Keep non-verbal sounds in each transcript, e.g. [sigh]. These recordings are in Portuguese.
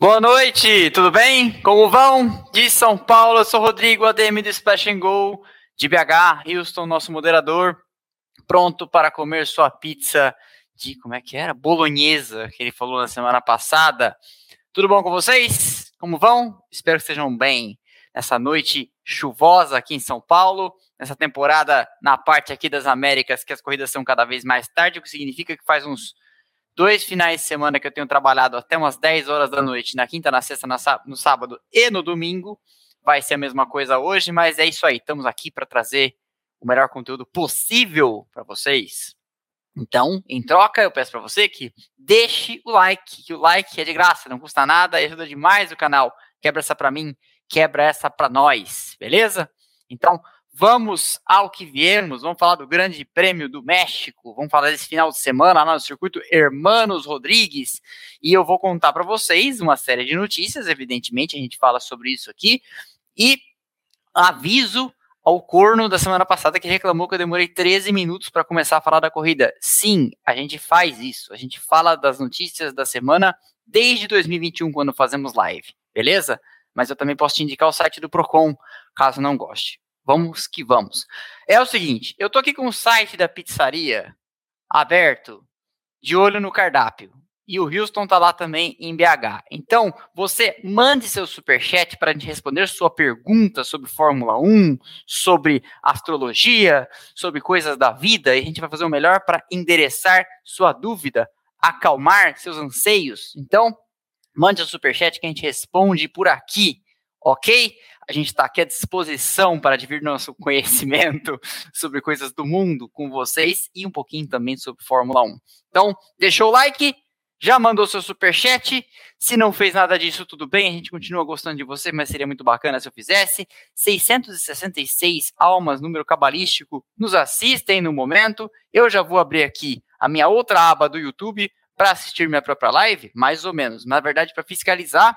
Boa noite, tudo bem? Como vão? De São Paulo, eu sou Rodrigo, ADM do Splash and Go, de BH, Houston, nosso moderador, pronto para comer sua pizza de, como é que era? Bolonhesa, que ele falou na semana passada. Tudo bom com vocês? Como vão? Espero que estejam bem nessa noite chuvosa aqui em São Paulo, nessa temporada na parte aqui das Américas, que as corridas são cada vez mais tarde, o que significa que faz uns dois finais de semana que eu tenho trabalhado até umas 10 horas da noite, na quinta, na sexta, no sábado e no domingo. Vai ser a mesma coisa hoje, mas é isso aí. Estamos aqui para trazer o melhor conteúdo possível para vocês. Então, em troca, eu peço para você que deixe o like, que o like é de graça, não custa nada, ajuda demais o canal. Quebra essa para mim, quebra essa para nós, beleza? Então, Vamos ao que viemos, vamos falar do Grande Prêmio do México, vamos falar desse final de semana lá no circuito Hermanos Rodrigues, e eu vou contar para vocês uma série de notícias, evidentemente, a gente fala sobre isso aqui, e aviso ao corno da semana passada que reclamou que eu demorei 13 minutos para começar a falar da corrida. Sim, a gente faz isso, a gente fala das notícias da semana desde 2021, quando fazemos live, beleza? Mas eu também posso te indicar o site do Procon, caso não goste. Vamos que vamos. É o seguinte, eu tô aqui com o site da pizzaria aberto, de olho no cardápio. E o Houston tá lá também em BH. Então, você mande seu superchat para a gente responder sua pergunta sobre Fórmula 1, sobre astrologia, sobre coisas da vida, e a gente vai fazer o melhor para endereçar sua dúvida, acalmar seus anseios. Então, mande seu superchat que a gente responde por aqui, ok? A gente está aqui à disposição para dividir nosso conhecimento [laughs] sobre coisas do mundo com vocês e um pouquinho também sobre Fórmula 1. Então, deixou o like, já mandou seu super chat. Se não fez nada disso, tudo bem, a gente continua gostando de você, mas seria muito bacana se eu fizesse. 666 almas, número cabalístico, nos assistem no momento. Eu já vou abrir aqui a minha outra aba do YouTube para assistir minha própria live, mais ou menos. Na verdade, para fiscalizar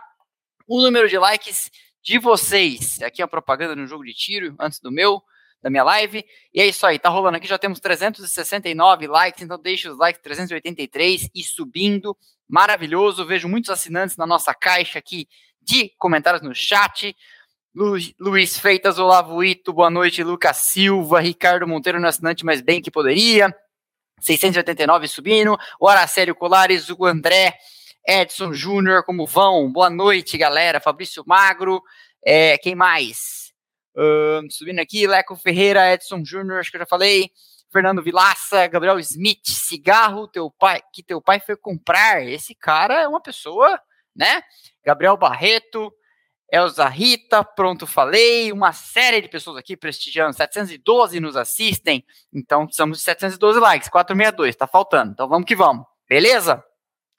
o número de likes de vocês. Aqui é a propaganda no jogo de tiro, antes do meu, da minha live. E é isso aí, tá rolando aqui, já temos 369 likes, então deixa os likes 383 e subindo. Maravilhoso, vejo muitos assinantes na nossa caixa aqui de comentários no chat. Lu, Luiz Freitas, Olavo Ito, boa noite, Lucas Silva, Ricardo Monteiro no assinante, mas bem que poderia. 689 subindo, o Aracélio Colares, o André, Edson Júnior, como vão? Boa noite, galera. Fabrício Magro, é, quem mais? Subindo aqui, Leco Ferreira, Edson Júnior, acho que eu já falei. Fernando Vilaça, Gabriel Smith, cigarro teu pai, que teu pai foi comprar. Esse cara é uma pessoa, né? Gabriel Barreto, Elza Rita, pronto, falei. Uma série de pessoas aqui prestigiando. 712 nos assistem. Então, precisamos de 712 likes. 462, tá faltando. Então, vamos que vamos. Beleza?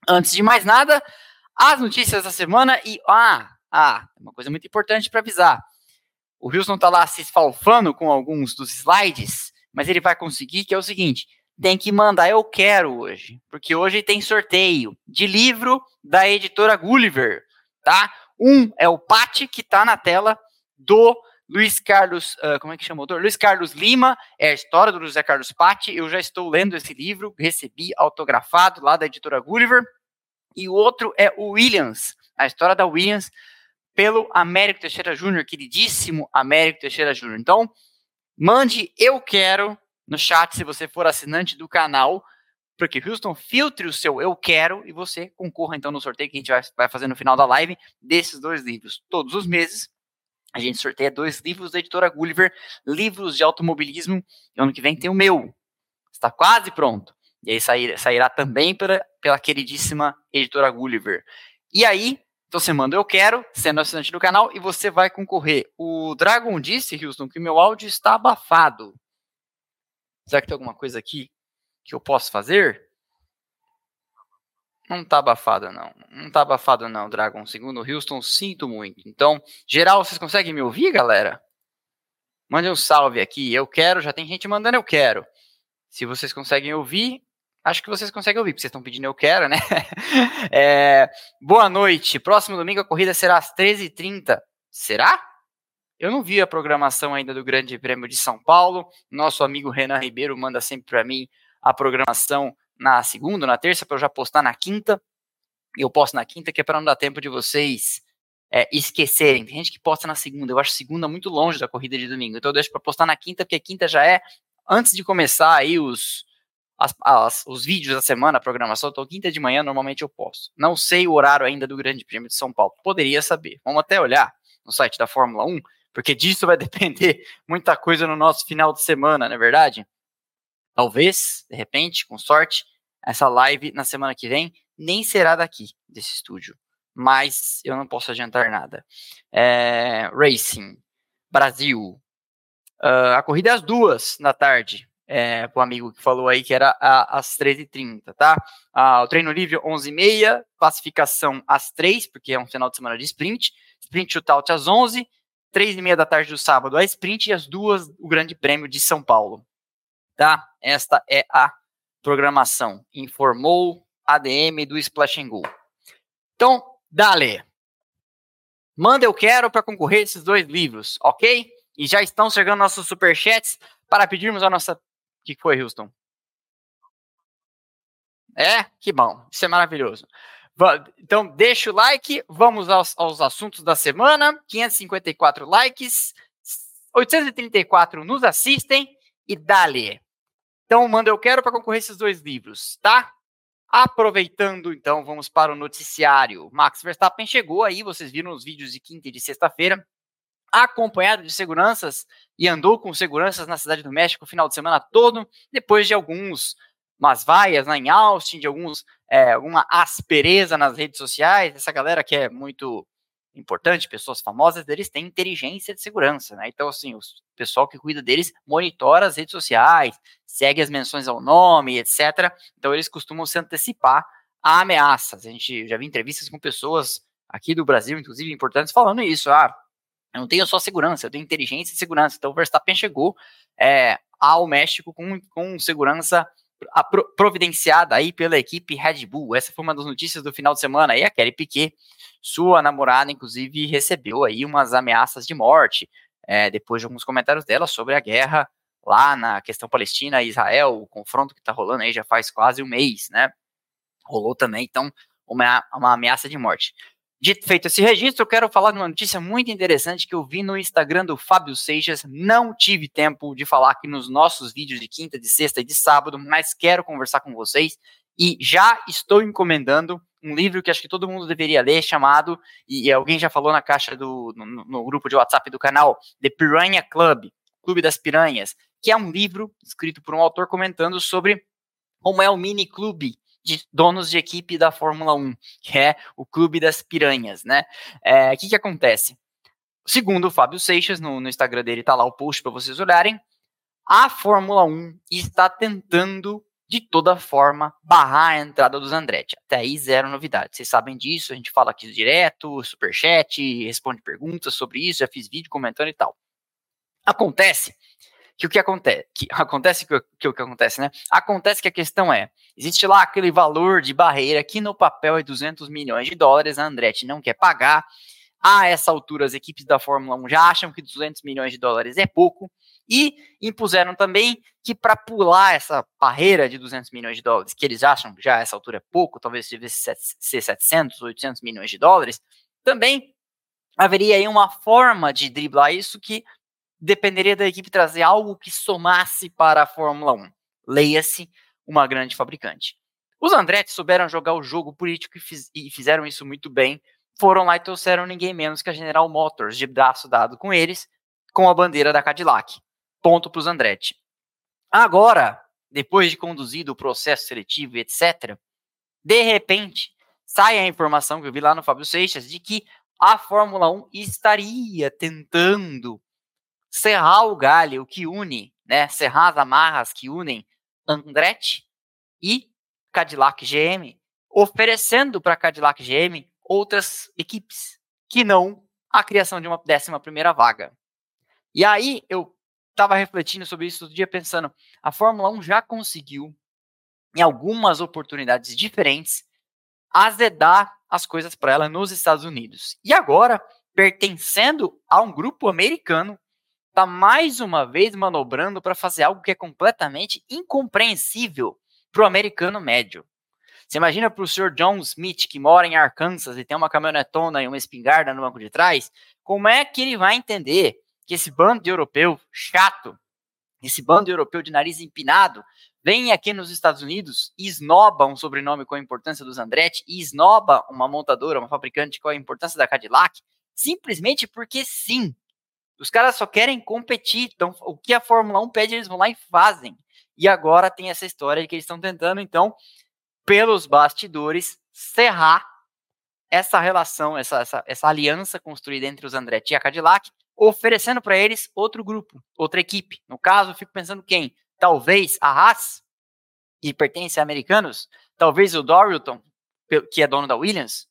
Antes de mais nada, as notícias da semana e. Ah, ah, uma coisa muito importante para avisar. O Wilson tá lá se esfalfando com alguns dos slides, mas ele vai conseguir, que é o seguinte: tem que mandar eu quero hoje, porque hoje tem sorteio de livro da editora Gulliver, tá? Um é o Pati, que tá na tela, do Luiz Carlos, uh, como é que chama o autor? Luiz Carlos Lima, é a história do José Carlos Patti. Eu já estou lendo esse livro, recebi autografado lá da editora Gulliver. E o outro é o Williams, a história da Williams, pelo Américo Teixeira Júnior, queridíssimo Américo Teixeira Júnior. Então, mande eu quero no chat se você for assinante do canal, porque Houston filtre o seu eu quero e você concorra então no sorteio que a gente vai, vai fazer no final da live desses dois livros todos os meses a gente sorteia dois livros da editora Gulliver, livros de automobilismo, e ano que vem tem o meu. Está quase pronto. E aí sair, sairá também pela, pela queridíssima editora Gulliver. E aí, você manda eu quero, sendo assinante do canal, e você vai concorrer. O Dragon disse, Houston, que meu áudio está abafado. Será que tem alguma coisa aqui que eu posso fazer? Não tá abafado, não. Não tá abafado, não, Dragon. Segundo o Houston, sinto muito. Então, geral, vocês conseguem me ouvir, galera? Mande um salve aqui. Eu quero, já tem gente mandando eu quero. Se vocês conseguem ouvir, acho que vocês conseguem ouvir, porque vocês estão pedindo eu quero, né? [laughs] é, boa noite. Próximo domingo a corrida será às 13h30. Será? Eu não vi a programação ainda do Grande Prêmio de São Paulo. Nosso amigo Renan Ribeiro manda sempre para mim a programação na segunda, na terça, para eu já postar na quinta. eu posto na quinta, que é para não dar tempo de vocês é, esquecerem. Tem gente que posta na segunda, eu acho segunda muito longe da corrida de domingo, então eu deixo para postar na quinta, porque a quinta já é antes de começar aí os, as, as, os vídeos da semana, a programação, então quinta de manhã normalmente eu posto. Não sei o horário ainda do Grande Prêmio de São Paulo, poderia saber. Vamos até olhar no site da Fórmula 1, porque disso vai [laughs] depender muita coisa no nosso final de semana, não é verdade? Talvez, de repente, com sorte, essa live na semana que vem nem será daqui, desse estúdio. Mas eu não posso adiantar nada. É, Racing, Brasil. Uh, a corrida é às duas da tarde. É, o amigo que falou aí que era a, às 13h30, tá? Ah, o treino livre 11h30, classificação às 3 porque é um final de semana de sprint. Sprint shootout às 11 3 e meia da tarde do sábado a sprint e às duas o Grande Prêmio de São Paulo. Tá? Esta é a programação. Informou ADM do Splash and Go. Então, dale. Manda eu quero para concorrer esses dois livros, ok? E já estão chegando nossos superchats para pedirmos a nossa. O que foi, Houston? É? Que bom. Isso é maravilhoso. Então, deixa o like, vamos aos, aos assuntos da semana. 554 likes, 834 nos assistem e dale. Então, manda eu quero para concorrer esses dois livros, tá? Aproveitando, então, vamos para o noticiário. Max Verstappen chegou aí, vocês viram os vídeos de quinta e de sexta-feira, acompanhado de seguranças e andou com seguranças na cidade do México o final de semana todo, depois de alguns umas vaias lá em Austin, de alguns, é, alguma aspereza nas redes sociais. Essa galera que é muito importante, pessoas famosas, eles têm inteligência de segurança, né? Então, assim, o pessoal que cuida deles monitora as redes sociais, segue as menções ao nome, etc. Então, eles costumam se antecipar a ameaças. A gente já viu entrevistas com pessoas aqui do Brasil, inclusive importantes, falando isso. Ah, eu não tenho só segurança, eu tenho inteligência e segurança. Então, o Verstappen chegou é, ao México com, com segurança providenciada aí pela equipe Red Bull. Essa foi uma das notícias do final de semana. E a Kelly Piquet, sua namorada, inclusive, recebeu aí umas ameaças de morte é, depois de alguns comentários dela sobre a guerra lá na questão Palestina e Israel, o confronto que está rolando aí já faz quase um mês, né? Rolou também, então, uma, uma ameaça de morte. Dito feito esse registro, eu quero falar de uma notícia muito interessante que eu vi no Instagram do Fábio Seixas. Não tive tempo de falar aqui nos nossos vídeos de quinta, de sexta e de sábado, mas quero conversar com vocês e já estou encomendando um livro que acho que todo mundo deveria ler, chamado, e alguém já falou na caixa do, no, no grupo de WhatsApp do canal, The Piranha Club, Clube das Piranhas, que é um livro escrito por um autor comentando sobre como é o mini clube de donos de equipe da Fórmula 1, que é o Clube das Piranhas, né? É, o é, que, que acontece? Segundo o Fábio Seixas, no, no Instagram dele tá lá o post para vocês olharem, a Fórmula 1 está tentando de toda forma barrar a entrada dos Andretti. Até aí zero novidade. Vocês sabem disso, a gente fala aqui direto, superchat, responde perguntas sobre isso, já fiz vídeo comentando e tal. Acontece que o que acontece, que acontece que, que o que acontece, né? Acontece que a questão é, existe lá aquele valor de barreira que no papel é 200 milhões de dólares, a Andretti não quer pagar. A essa altura, as equipes da Fórmula 1 já acham que 200 milhões de dólares é pouco e impuseram também que para pular essa barreira de 200 milhões de dólares, que eles acham já a essa altura é pouco, talvez devesse ser 700, 800 milhões de dólares, também haveria aí uma forma de driblar isso que dependeria da equipe trazer algo que somasse para a Fórmula 1. Leia-se uma grande fabricante. Os Andretti souberam jogar o jogo político e, fiz, e, fizeram isso muito bem. Foram lá e trouxeram ninguém menos que a General Motors, de braço dado com eles, com a bandeira da Cadillac. Ponto para os Andretti. Agora, depois de conduzido o processo seletivo etc., de repente, sai a informação que eu vi lá no Fábio Seixas de que a Fórmula 1 estaria tentando serrar o galho que une, né, serrar as amarras que unem Andretti e Cadillac GM, oferecendo para Cadillac GM outras equipes, que não a criação de uma décima primeira vaga. E aí eu estava refletindo sobre isso todo dia, pensando, a Fórmula 1 já conseguiu, em algumas oportunidades diferentes, azedar as coisas para ela nos Estados Unidos. E agora, pertencendo a um grupo americano, está mais uma vez manobrando para fazer algo que é completamente incompreensível para o americano médio. Você imagina para o senhor John Smith, que mora em Arkansas e tem uma caminhonetona e uma espingarda no banco de trás, como é que ele vai entender que esse bando de europeu chato, esse bando europeu de nariz empinado, vem aqui nos Estados Unidos e esnoba um sobrenome com a importância dos Andretti e esnoba uma montadora, uma fabricante com a importância da Cadillac, simplesmente porque sim. Os caras só querem competir. Então, o que a Fórmula 1 pede, eles vão lá e fazem. E agora tem essa história de que eles estão tentando, então, pelos bastidores, cerrar essa relação, essa, essa, essa aliança construída entre os Andretti e a Cadillac, oferecendo para eles outro grupo, outra equipe. No caso, eu fico pensando quem? Talvez a Haas, que pertence a americanos, talvez o Dorilton, que é dono da Williams,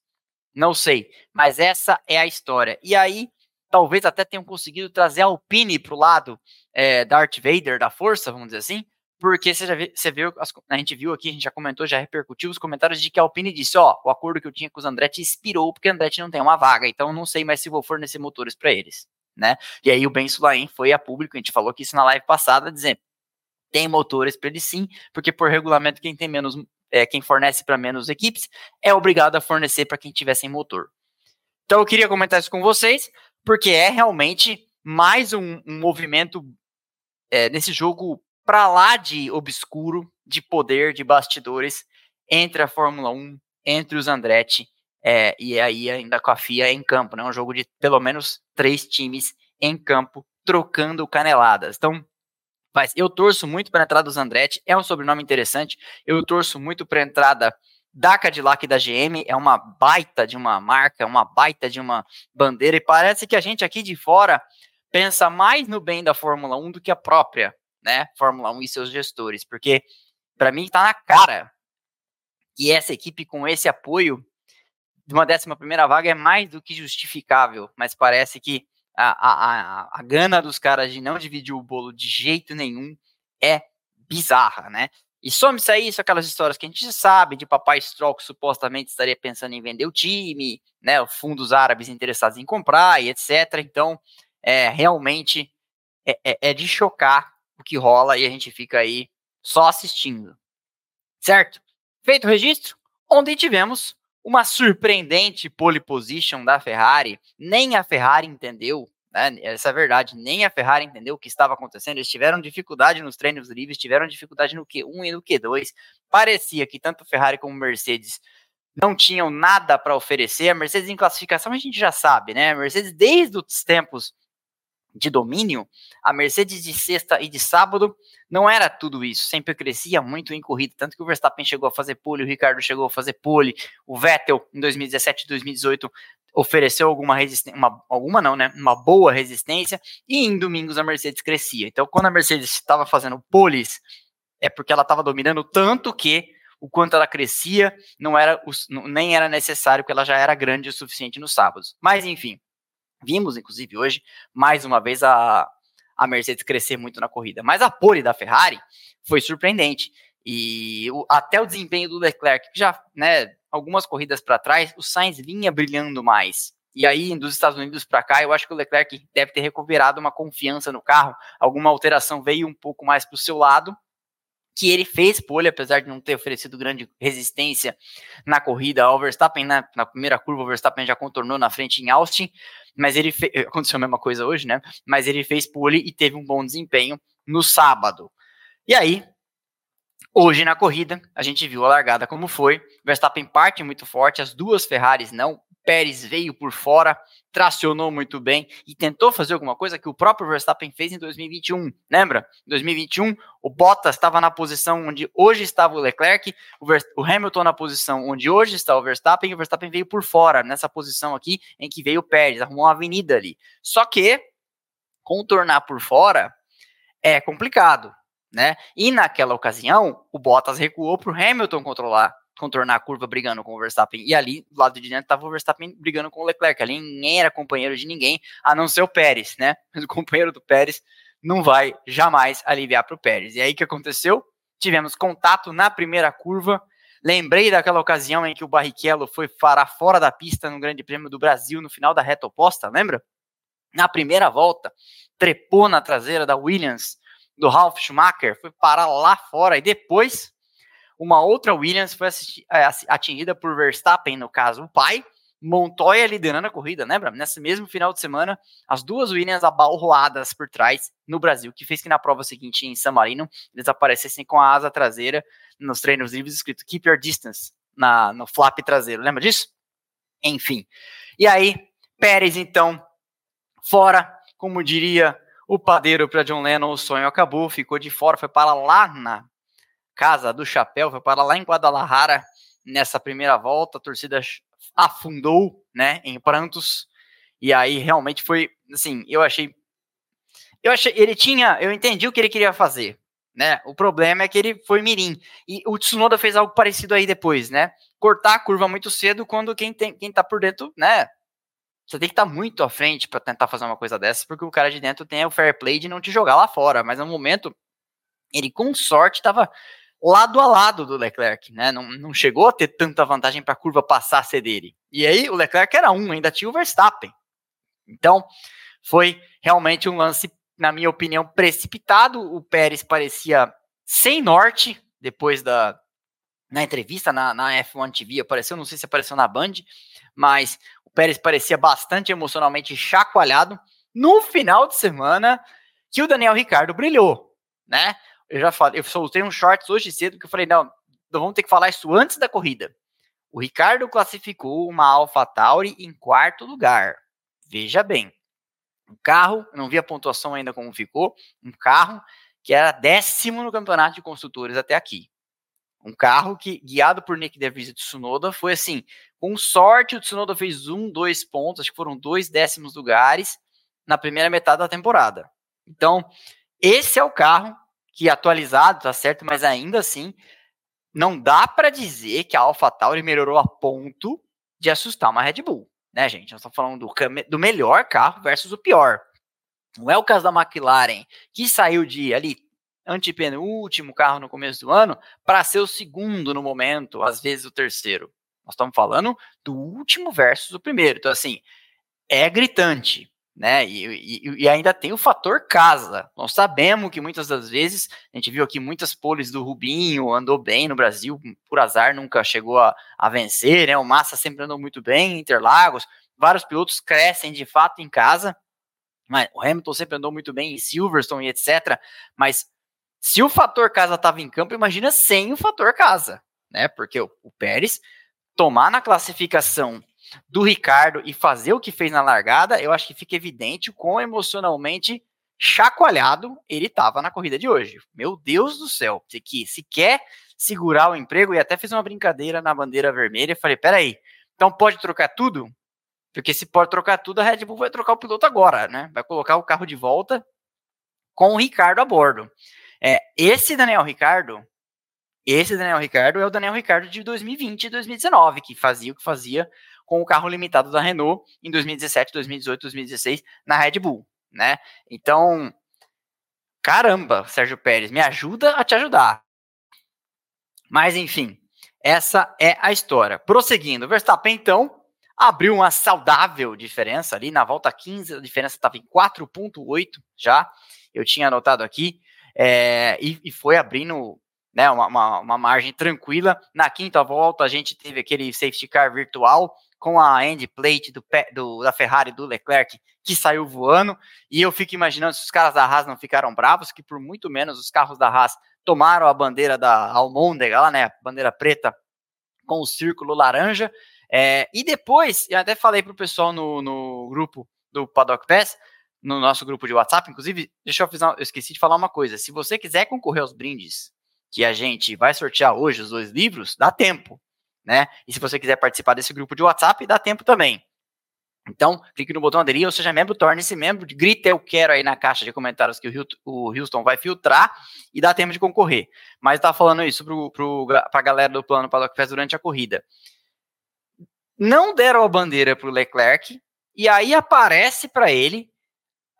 não sei, mas essa é a história. E aí, talvez até tenham conseguido trazer a Alpine para o lado é, Darth Vader da força, vamos dizer assim, porque você, viu, você viu, a gente viu aqui, a gente já comentou, já repercutiu os comentários de que a Alpine disse, ó, o acordo que eu tinha com os Andretti expirou porque Andretti não tem uma vaga, então não sei mais se vou fornecer motores para eles, né? E aí o Ben Sulaim foi a público, a gente falou que isso na live passada, dizendo, tem motores para eles sim, porque por regulamento quem tem menos, é, quem fornece para menos equipes é obrigado a fornecer para quem tiver sem motor. Então eu queria comentar isso com vocês, porque é realmente mais um, um movimento é, nesse jogo para lá de obscuro, de poder, de bastidores entre a Fórmula 1, entre os Andretti é, e aí ainda com a FIA em campo, né? Um jogo de pelo menos três times em campo trocando caneladas. Então, mas eu torço muito para a entrada dos Andretti, é um sobrenome interessante. Eu torço muito para a entrada da Cadillac e da GM, é uma baita de uma marca, é uma baita de uma bandeira, e parece que a gente aqui de fora pensa mais no bem da Fórmula 1 do que a própria né, Fórmula 1 e seus gestores, porque para mim está na cara que essa equipe com esse apoio de uma décima primeira vaga é mais do que justificável, mas parece que a, a, a, a gana dos caras de não dividir o bolo de jeito nenhum é bizarra, né? E some-se a isso aquelas histórias que a gente sabe de papai Stroll que supostamente estaria pensando em vender o time, né? Fundos árabes interessados em comprar e etc. Então, é realmente é, é, é de chocar o que rola e a gente fica aí só assistindo. Certo? Feito o registro, ontem tivemos uma surpreendente pole position da Ferrari. Nem a Ferrari entendeu, né? Essa é a verdade, nem a Ferrari entendeu o que estava acontecendo. Eles tiveram dificuldade nos treinos livres, tiveram dificuldade no Q1 e no Q2. Parecia que tanto Ferrari como Mercedes não tinham nada para oferecer. A Mercedes em classificação a gente já sabe, né? A Mercedes desde os tempos de domínio, a Mercedes de sexta e de sábado não era tudo isso, sempre crescia muito em corrida, tanto que o Verstappen chegou a fazer pole, o Ricardo chegou a fazer pole, o Vettel em 2017 e 2018 ofereceu alguma resistência, uma, alguma não, né, uma boa resistência, e em domingos a Mercedes crescia. Então, quando a Mercedes estava fazendo poles, é porque ela estava dominando tanto que o quanto ela crescia não era nem era necessário, porque ela já era grande o suficiente nos sábados. Mas enfim, Vimos, inclusive, hoje, mais uma vez, a, a Mercedes crescer muito na corrida. Mas a pole da Ferrari foi surpreendente. E o, até o desempenho do Leclerc, já, né, algumas corridas para trás, o Sainz vinha brilhando mais. E aí, dos Estados Unidos para cá, eu acho que o Leclerc deve ter recuperado uma confiança no carro. Alguma alteração veio um pouco mais para o seu lado que ele fez pole, apesar de não ter oferecido grande resistência na corrida ao Verstappen, na, na primeira curva o Verstappen já contornou na frente em Austin, mas ele fe... [laughs] aconteceu a mesma coisa hoje, né? Mas ele fez pole e teve um bom desempenho no sábado. E aí, hoje na corrida, a gente viu a largada como foi. Verstappen parte muito forte, as duas Ferraris não. Pérez veio por fora, tracionou muito bem e tentou fazer alguma coisa que o próprio Verstappen fez em 2021. Lembra? Em 2021, o Bottas estava na posição onde hoje estava o Leclerc, o, o, Hamilton na posição onde hoje está o Verstappen, e o Verstappen veio por fora, nessa posição aqui em que veio o Pérez, arrumou uma avenida ali. Só que contornar por fora é complicado, né? E naquela ocasião, o Bottas recuou para o Hamilton controlar contornar a curva brigando com o Verstappen. E ali, do lado de dentro, estava o Verstappen brigando com o Leclerc. Ali ninguém era companheiro de ninguém, a não ser o Pérez, né? Mas [laughs] o companheiro do Pérez não vai jamais aliviar para o Pérez. E aí que aconteceu? Tivemos contato na primeira curva. Lembrei daquela ocasião em que o Barrichello foi parar fora da pista no Grande Prêmio do Brasil no final da reta oposta, lembra? Na primeira volta, trepou na traseira da Williams do Ralf Schumacher, foi parar lá fora e depois Uma outra Williams foi é, atingida por Verstappen, no caso, o pai. Montoya liderando a corrida, né, Bram? Nesse mesmo final de semana, as duas Williams abalroadas por trás no Brasil, que fez que na prova seguinte em San Marino eles aparecessem com a asa traseira nos treinos livres escrito Keep Your Distance na, no flap traseiro. Lembra disso? Enfim. E aí, Pérez, então, fora, como diria o padeiro para John Lennon, o sonho acabou, ficou de fora, foi para lá na casa do chapéu, foi para lá em Guadalajara nessa primeira volta, a torcida afundou, né, em prantos. E aí realmente foi, assim, eu achei eu achei, ele tinha, eu entendi o que ele queria fazer, né? O problema é que ele foi mirim. E o Tsunoda fez algo parecido aí depois, né? Cortar a curva muito cedo quando quem tem, quem tá por dentro, né? Você tem que estar tá muito à frente para tentar fazer uma coisa dessa, porque o cara de dentro tem o fair play de não te jogar lá fora, mas no momento ele com sorte estava lado a lado do Leclerc, né? Não, não chegou a ter tanta vantagem para a curva passar a ser dele. E aí o Leclerc era um, ainda tinha o Verstappen. Então, foi realmente um lance, na minha opinião, precipitado. O Pérez parecia sem norte depois da na entrevista na, na F1 TV apareceu, não sei se apareceu na Band, mas Pérez parecia bastante emocionalmente chacoalhado no final de semana que o Daniel Ricardo brilhou, né? eu já falei, eu soltei um shorts hoje cedo que eu falei, não, vamos ter que falar isso antes da corrida. O Ricardo classificou uma AlphaTauri em quarto lugar. Veja bem, um carro, não vi a pontuação ainda como ficou, um carro que era décimo no campeonato de construtores até aqui. Um carro que, guiado por Nick DeVries e Tsunoda, foi assim, com sorte o Tsunoda fez um, dois pontos, acho que foram dois décimos lugares na primeira metade da temporada. Então, esse é o carro que atualizado, tá certo, mas ainda assim não dá para dizer que a AlphaTauri melhorou a ponto de assustar uma Red Bull, né, gente? Nós estamos falando do, do melhor carro versus o pior. Não é o caso da McLaren, que saiu de ali antepenúltimo carro no começo do ano para ser o segundo no momento, às vezes o terceiro. Nós estamos falando do último versus o primeiro. Então, assim, é gritante né? E, e, e, ainda tem o fator casa. Nós sabemos que muitas das vezes, a gente viu aqui muitas poles do Rubinho, andou bem no Brasil, por azar nunca chegou a, a vencer, né? O Massa sempre andou muito bem, Interlagos, vários pilotos crescem de fato em casa, mas o Hamilton sempre andou muito bem em Silverstone e etc. Mas se o fator casa estava em campo, imagina sem o fator casa, né? Porque o, o Pérez tomar na classificação do Ricardo e fazer o que fez na largada, eu acho que fica evidente o quão emocionalmente chacoalhado ele estava na corrida de hoje. Meu Deus do céu, que se quer segurar o emprego, e até fiz uma brincadeira na bandeira vermelha, falei, peraí, então pode trocar tudo? Porque se pode trocar tudo, a Red Bull vai trocar o piloto agora, né? Vai colocar o carro de volta com o Ricardo a bordo. É, esse Daniel Ricardo, esse Daniel Ricardo é o Daniel Ricardo de 2020 e 2019, que fazia o que fazia com o carro limitado da Renault em 2017, 2018, 2016 na Red Bull, né? Então, caramba, Sérgio Pérez, me ajuda a te ajudar. Mas enfim, essa é a história. Prosseguindo, Verstappen então abriu uma saudável diferença ali na volta 15, a diferença estava em 4.8 já, eu tinha anotado aqui, é, e, e, foi abrindo né, uma, uma, uma, margem tranquila. Na quinta volta a gente teve aquele safety car virtual com a end plate do, do, da Ferrari do Leclerc que saiu voando. E eu fico imaginando se os caras da Haas não ficaram bravos, que por muito menos os carros da Haas tomaram a bandeira da Almôndega lá, né? A bandeira preta com o círculo laranja. É, e depois, eu até falei pro pessoal no, no grupo do Paddock Pass, no nosso grupo de WhatsApp, inclusive, deixa eu fazer, eu esqueci de falar uma coisa. Se você quiser concorrer aos brindes que a gente vai sortear hoje, os dois livros, dá tempo né? E se você quiser participar desse grupo de WhatsApp, dá tempo também. Então, clique no botão aderir, ou seja membro, torne-se membro, grita eu quero aí na caixa de comentários que o Houston vai filtrar e dá tempo de concorrer. Mas tá falando isso para a galera do plano Paddock Fest durante a corrida. Não deram a bandeira para o Leclerc, e aí aparece para ele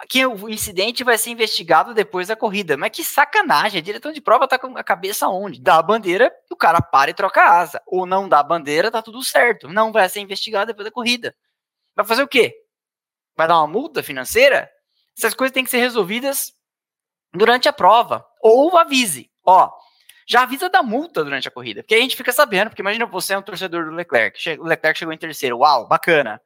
que o incidente vai ser investigado depois da corrida. Mas que sacanagem, a direção de prova tá com a cabeça onde? Dá a bandeira, o cara para e troca a asa. Ou não dá a bandeira, tá tudo certo. Não vai ser investigado depois da corrida. Vai fazer o quê? Vai dar uma multa financeira? Essas coisas têm que ser resolvidas durante a prova. Ou avise, ó, já avisa da multa durante a corrida. Porque a gente fica sabendo, porque imagina você é um torcedor do Leclerc. O Leclerc chegou em terceiro. Uau, bacana.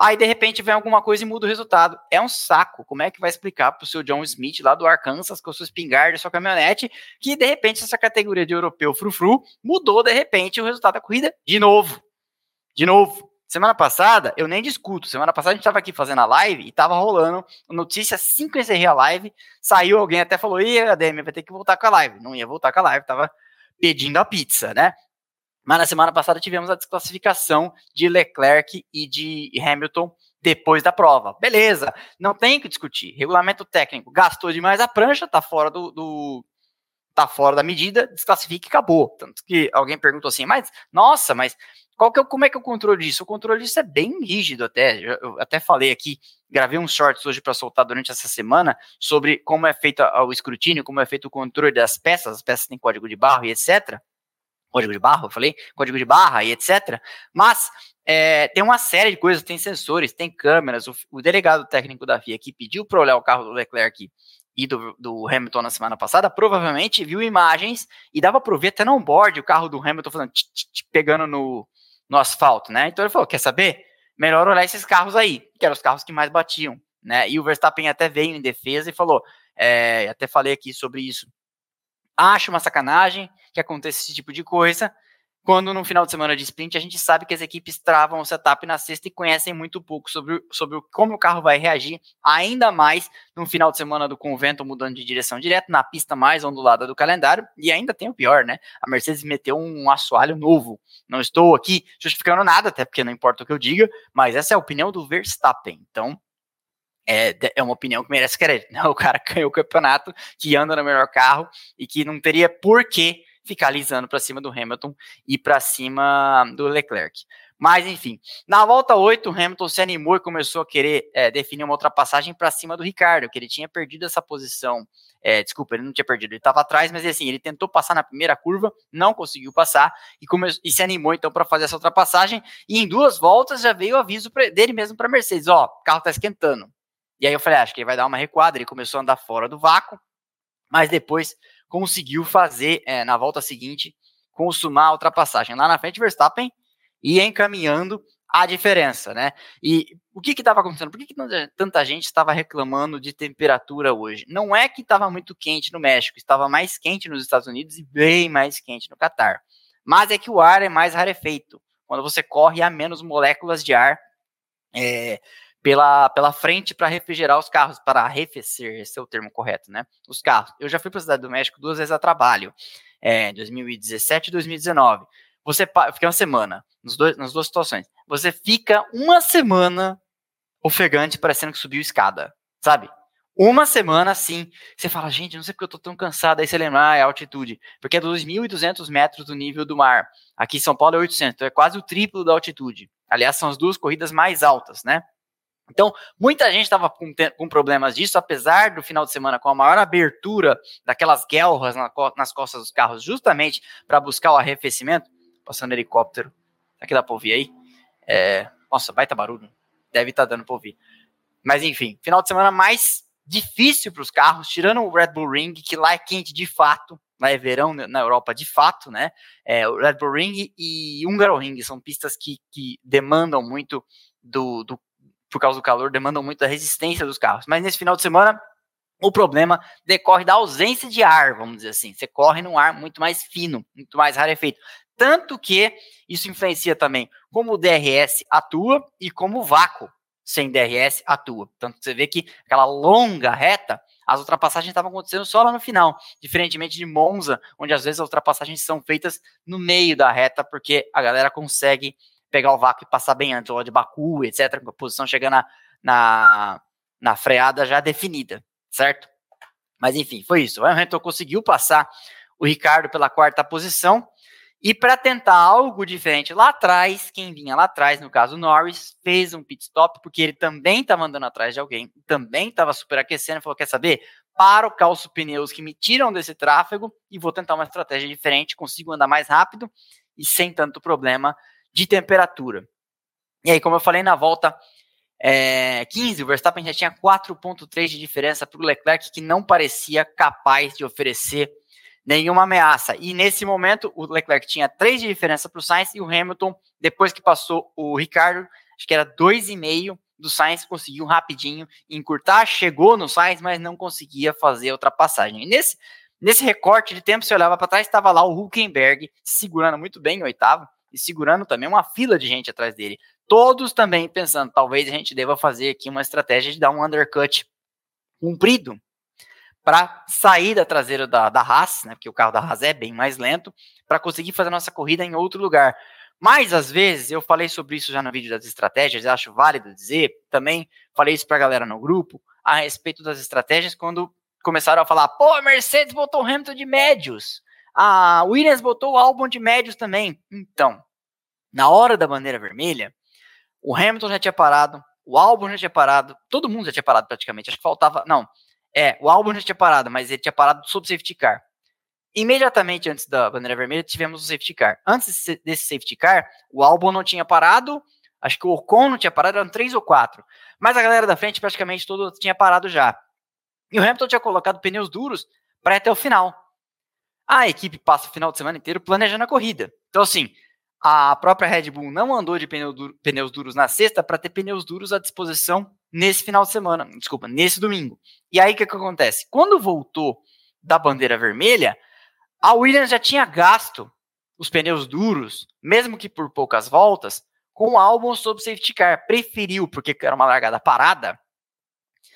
Aí, de repente, vem alguma coisa e muda o resultado. É um saco. Como é que vai explicar pro seu John Smith lá do Arkansas com a sua espingarda, sua caminhonete, que de repente essa categoria de europeu frufru mudou de repente o resultado da corrida de novo. De novo. Semana passada, eu nem discuto. Semana passada a gente estava aqui fazendo a live e estava rolando notícia assim que eu encerrei a live. Saiu alguém até falou: Ih, a DM vai ter que voltar com a live. Não ia voltar com a live, tava pedindo a pizza, né? Mas na semana passada tivemos a desclassificação de Leclerc e de Hamilton depois da prova. Beleza, não tem que discutir. Regulamento técnico gastou demais a prancha, tá fora do, do tá fora da medida, desclassifica e acabou. Tanto que alguém perguntou assim, mas nossa, mas qual que é, como é que é o controle disso? O controle disso é bem rígido até. Eu até falei aqui, gravei uns shorts hoje para soltar durante essa semana sobre como é feito o escrutínio, como é feito o controle das peças. As peças têm código de barra e etc. Código de barra, eu falei? Código de barra e etc. Mas é, tem uma série de coisas, tem sensores, tem câmeras. O, o delegado técnico da FIA que pediu para olhar o carro do Leclerc e do, do, Hamilton na semana passada, provavelmente viu imagens e dava para ver até no board o carro do Hamilton fazendo tch, tch, tch, pegando no, no asfalto, né? Então ele falou: quer saber? Melhor olhar esses carros aí, que eram os carros que mais batiam, né? E o Verstappen até veio em defesa e falou: é, até falei aqui sobre isso. Acho uma sacanagem que aconteça esse tipo de coisa, quando no final de semana de sprint a gente sabe que as equipes travam o setup na sexta e conhecem muito pouco sobre, sobre como o carro vai reagir, ainda mais no final de semana do convento mudando de direção direto, na pista mais ondulada do calendário, e ainda tem o pior, né? A Mercedes meteu um assoalho novo. Não estou aqui justificando nada, até porque não importa o que eu diga, mas essa é a opinião do Verstappen. Então, é, é uma opinião que merece crédito. [laughs] Né? O cara ganhou o campeonato, que anda no melhor carro e que não teria por que ficar alisando para cima do Hamilton e para cima do Leclerc. Mas, enfim, na volta 8, o Hamilton se animou e começou a querer é, definir uma ultrapassagem para cima do Ricardo, que ele tinha perdido essa posição. É, desculpa, ele não tinha perdido, ele estava atrás, mas assim, ele tentou passar na primeira curva, não conseguiu passar e, e se animou então para fazer essa ultrapassagem. E em duas voltas já veio o aviso dele mesmo para Mercedes: ó, o carro está esquentando. E aí eu falei: ah, acho que ele vai dar uma recuada. Ele começou a andar fora do vácuo, mas depois conseguiu fazer é, na volta seguinte consumar a ultrapassagem. Lá na frente, Verstappen ia encaminhando a diferença, né? E o que estava acontecendo? Por que, que, tanta gente estava reclamando de temperatura hoje? Não é que estava muito quente no México, estava mais quente nos Estados Unidos e bem mais quente no Catar. Mas é que o ar é mais rarefeito. Quando você corre, há menos moléculas de ar é, pela, pela frente para refrigerar os carros, para arrefecer, esse é o termo correto, né? Os carros. Eu já fui para a Cidade do México duas vezes a trabalho, é, 2017 e 2019. Você fica uma semana, nos dois, nas duas situações. Você fica uma semana ofegante, parecendo que subiu escada, sabe? Uma semana assim, você fala, gente, não sei porque eu tô tão cansado. Aí você lembra, ah, é altitude. Porque é 2.200 metros do nível do mar. Aqui em São Paulo é 800, então é quase o triplo da altitude. Aliás, são as duas corridas mais altas, né? Então, muita gente estava com, com, problemas disso, apesar do final de semana com a maior abertura daquelas guelras na, nas costas dos carros, justamente para buscar o arrefecimento. Passando helicóptero. Que dá para ouvir aí? É, nossa, baita barulho. Deve estar tá dando para ouvir. Mas enfim, final de semana mais difícil para os carros, tirando o Red Bull Ring, que lá é quente de fato, lá é verão na Europa de fato, né? É, o Red Bull Ring e Hungaroring são pistas que, que demandam muito do, do por causa do calor, demandam muito resistência dos carros. Mas nesse final de semana, o problema decorre da ausência de ar, vamos dizer assim. Você corre num ar muito mais fino, muito mais rarefeito. Tanto que isso influencia também como o DRS atua e como o vácuo sem DRS atua. Tanto que você vê que aquela longa reta, as ultrapassagens estavam acontecendo só lá no final, diferentemente de Monza, onde às vezes as ultrapassagens são feitas no meio da reta, porque a galera consegue pegar o vácuo e passar bem antes, ou de Baku, etc., com a posição chegando na, na, freada já definida, certo? Mas enfim, foi isso. O Hamilton conseguiu passar o Ricardo pela quarta posição. E para tentar algo diferente lá atrás, quem vinha lá atrás, no caso Norris, fez um pit stop, porque ele também estava andando atrás de alguém, também estava superaquecendo, falou: quer saber? Para o calço pneus que me tiram desse tráfego e vou tentar uma estratégia diferente, consigo andar mais rápido e sem tanto problema de temperatura. E aí, como eu falei na volta é, 15, o Verstappen já tinha 4,3 de diferença para o Leclerc, que não parecia capaz de oferecer nenhuma ameaça. E nesse momento, o Leclerc tinha três de diferença para o Sainz e o Hamilton, depois que passou o Ricardo, acho que era dois e meio do Sainz, conseguiu rapidinho encurtar, chegou no Sainz, mas não conseguia fazer a ultrapassagem. E nesse, nesse recorte de tempo, você olhava para trás, estava lá o Huckenberg segurando muito bem o oitavo e segurando também uma fila de gente atrás dele. Todos também pensando, talvez a gente deva fazer aqui uma estratégia de dar um undercut comprido para sair da traseira da, da Haas, né, porque o carro da Haas é bem mais lento, para conseguir fazer a nossa corrida em outro lugar. Mas, às vezes, eu falei sobre isso já no vídeo das estratégias, acho válido dizer, também falei isso para a galera no grupo, a respeito das estratégias, quando começaram a falar, pô, a Mercedes botou o Hamilton de médios, a Williams botou o álbum de médios também. Então, na hora da bandeira vermelha, o Hamilton já tinha parado, o álbum já tinha parado, todo mundo já tinha parado praticamente, acho que faltava, não, é, o álbum já tinha parado, mas ele tinha parado sob safety car. Imediatamente antes da bandeira vermelha, tivemos o safety car. Antes desse safety car, o álbum não tinha parado, acho que o Ocon não tinha parado, eram três ou quatro. Mas a galera da frente praticamente todo tinha parado já. E o Hamilton tinha colocado pneus duros para até o final. A equipe passa o final de semana inteiro planejando a corrida. Então, assim, a própria Red Bull não andou de pneu pneus duros na sexta para ter pneus duros à disposição nesse final de semana, desculpa, nesse domingo. E aí o que, que acontece? Quando voltou da bandeira vermelha, a Williams já tinha gasto os pneus duros, mesmo que por poucas voltas, com o álbum sob safety car. Preferiu, porque era uma largada parada,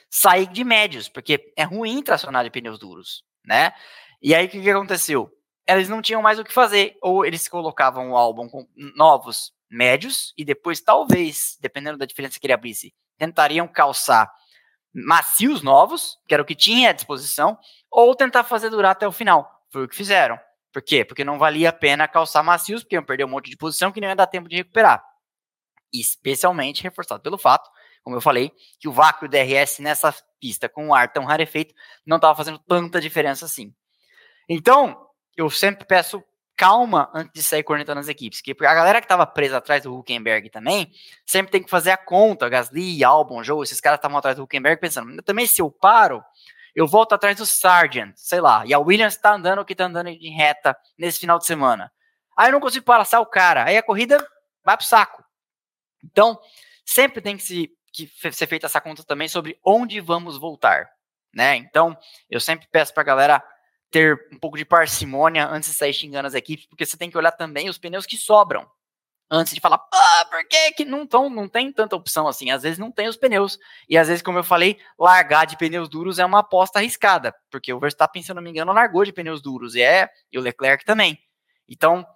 sair de médios, porque é ruim tracionar de pneus duros, né? E aí o que, que aconteceu? eles não tinham mais o que fazer. Ou eles colocavam o álbum com novos médios e depois, talvez, dependendo da diferença que ele abrisse, tentariam calçar macios novos, que era o que tinha à disposição, ou tentar fazer durar até o final. Foi o que fizeram. Por quê? Porque não valia a pena calçar macios, porque iam perder um monte de posição que não ia dar tempo de recuperar. Especialmente reforçado pelo fato, como eu falei, que o vácuo DRS nessa pista com o ar tão rarefeito não estava fazendo tanta diferença assim. Então, eu sempre peço calma antes de sair cornetando as equipes. Porque a galera que estava presa atrás do Huckenberg também, sempre tem que fazer a conta. Gasly, Albon, Joe, esses caras estavam atrás do Huckenberg pensando, também se eu paro, eu volto atrás do Sargent, sei lá. E a Williams está andando o que está andando em reta nesse final de semana. Aí eu não consigo passar o cara. Aí a corrida vai pro saco. Então, sempre tem que, se, que ser feita essa conta também sobre onde vamos voltar. Né? Então, eu sempre peço para a galera ter um pouco de parcimônia antes de sair xingando as equipes, porque você tem que olhar também os pneus que sobram. Antes de falar, ah, por que, que não, tão, não tem tanta opção assim? Às vezes não tem os pneus. E às vezes, como eu falei, largar de pneus duros é uma aposta arriscada. Porque o Verstappen, se eu não me engano, largou de pneus duros. E é, e o Leclerc também. Então,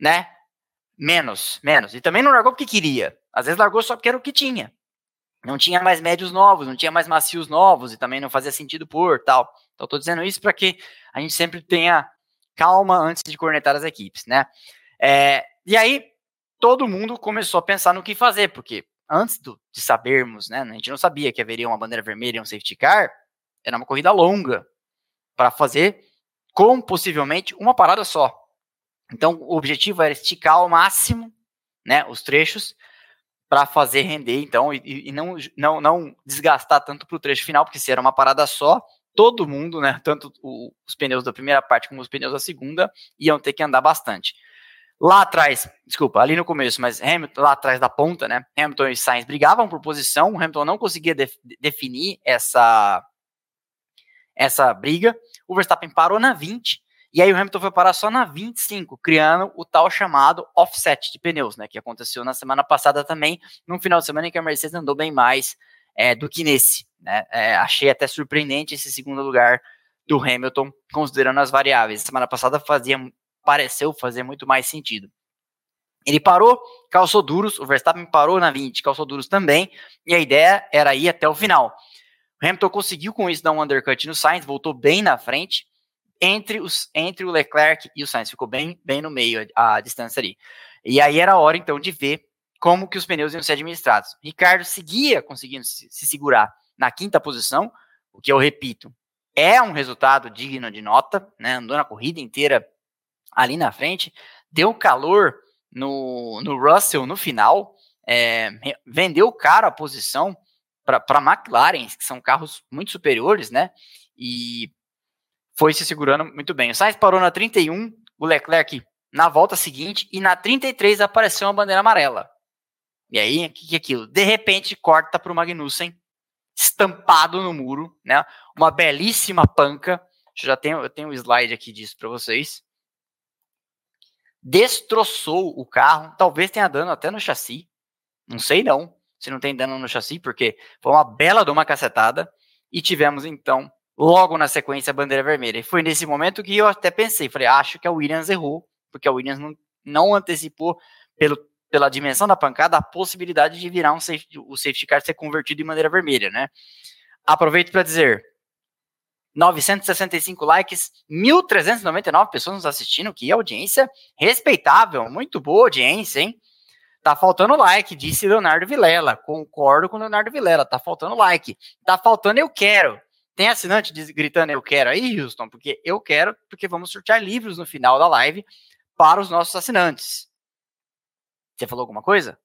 né? Menos, menos. E também não largou porque queria. Às vezes largou só porque era o que tinha. Não tinha mais médios novos, não tinha mais macios novos e também não fazia sentido por tal. Então, estou dizendo isso para que a gente sempre tenha calma antes de cornetar as equipes, né? É, e aí, todo mundo começou a pensar no que fazer, porque antes do, de sabermos, né, a gente não sabia que haveria uma bandeira vermelha e um safety car, era uma corrida longa para fazer com possivelmente uma parada só. Então, o objetivo era esticar ao máximo, né, os trechos para fazer render, então, e, e, não, não, não desgastar tanto para o trecho final, porque se era uma parada só, todo mundo, né, tanto o, os pneus da primeira parte como os pneus da segunda, iam ter que andar bastante. Lá atrás, desculpa, ali no começo, mas Hamilton, lá atrás da ponta, né, Hamilton e Sainz brigavam por posição, o Hamilton não conseguia def, definir essa, essa briga, o Verstappen parou na 20, e aí o Hamilton foi parar só na 25, criando o tal chamado offset de pneus, né, que aconteceu na semana passada também, num final de semana em que a Mercedes andou bem mais é, do que nesse. Né? É, achei até surpreendente esse segundo lugar do Hamilton, considerando as variáveis. Semana passada fazia, pareceu fazer muito mais sentido. Ele parou, calçou duros, o Verstappen parou na 20, calçou duros também, e a ideia era ir até o final. O Hamilton conseguiu com isso dar um undercut no Sainz, voltou bem na frente, entre, os, entre o Leclerc e o Sainz, ficou bem, bem no meio a, a distância ali. E aí era hora então de ver como que os pneus iam ser administrados. Ricardo seguia conseguindo se, se segurar na quinta posição, o que eu repito, é um resultado digno de nota, né? Andou na corrida inteira ali na frente, deu calor no, no Russell no final, é, vendeu caro a posição para McLaren, que são carros muito superiores, né? E foi se segurando muito bem. O Sainz parou na 31, o Leclerc na volta seguinte, e na 33 apareceu uma bandeira amarela. E aí, o que, que é aquilo? De repente, corta para o Magnussen, estampado no muro, né? Uma belíssima panca. Eu já tenho, eu tenho um slide aqui disso para vocês. Destroçou o carro, talvez tenha dano até no chassi. Não sei não, se não tem dano no chassi, porque foi uma bela de uma cacetada. E tivemos então, logo na sequência, a bandeira vermelha. E foi nesse momento que eu até pensei, falei, acho que a Williams errou, porque a Williams não, não antecipou pelo, pela dimensão da pancada a possibilidade de virar um safety, o safety car ser convertido em bandeira vermelha, né? Aproveito para dizer, 965 likes, 1.399 pessoas nos assistindo, que audiência respeitável, muito boa audiência, hein? Tá faltando like, disse Leonardo Vilela. Concordo com Leonardo Vilela, tá faltando like. Tá faltando eu quero. Tem assinante gritando eu quero aí, Houston? Porque eu quero, porque vamos sortear livros no final da live para os nossos assinantes. Você falou alguma coisa?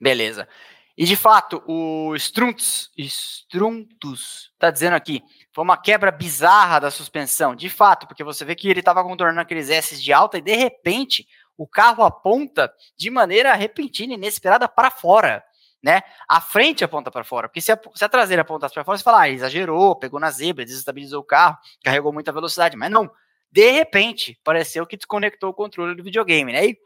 Beleza. E de fato, o Struntus, Struntus tá dizendo aqui, foi uma quebra bizarra da suspensão. De fato, porque você vê que ele estava contornando aqueles S de alta e de repente o carro aponta de maneira repentina, inesperada para fora, né? A frente aponta para fora, porque se a, se a traseira apontasse para fora, você fala, ah, exagerou, pegou na zebra, desestabilizou o carro, carregou muita velocidade, mas não. De repente, pareceu que desconectou o controle do videogame, né? E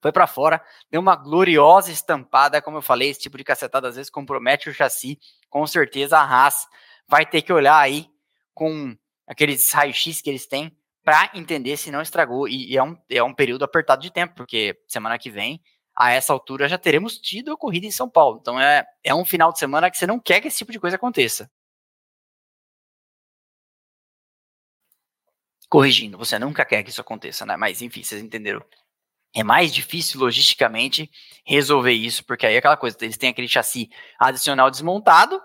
foi para fora, deu uma gloriosa estampada, como eu falei, esse tipo de cacetada às vezes compromete o chassi, com certeza a Haas vai ter que olhar aí com aqueles raios-x que eles têm para entender se não estragou, e, e, é, um, é um período apertado de tempo, porque semana que vem, a essa altura, já teremos tido a corrida em São Paulo, então é, é um final de semana que você não quer que esse tipo de coisa aconteça. Corrigindo, você nunca quer que isso aconteça, né? Mas enfim, vocês entenderam. É mais difícil logisticamente resolver isso, porque aí é aquela coisa, eles têm aquele chassi adicional desmontado,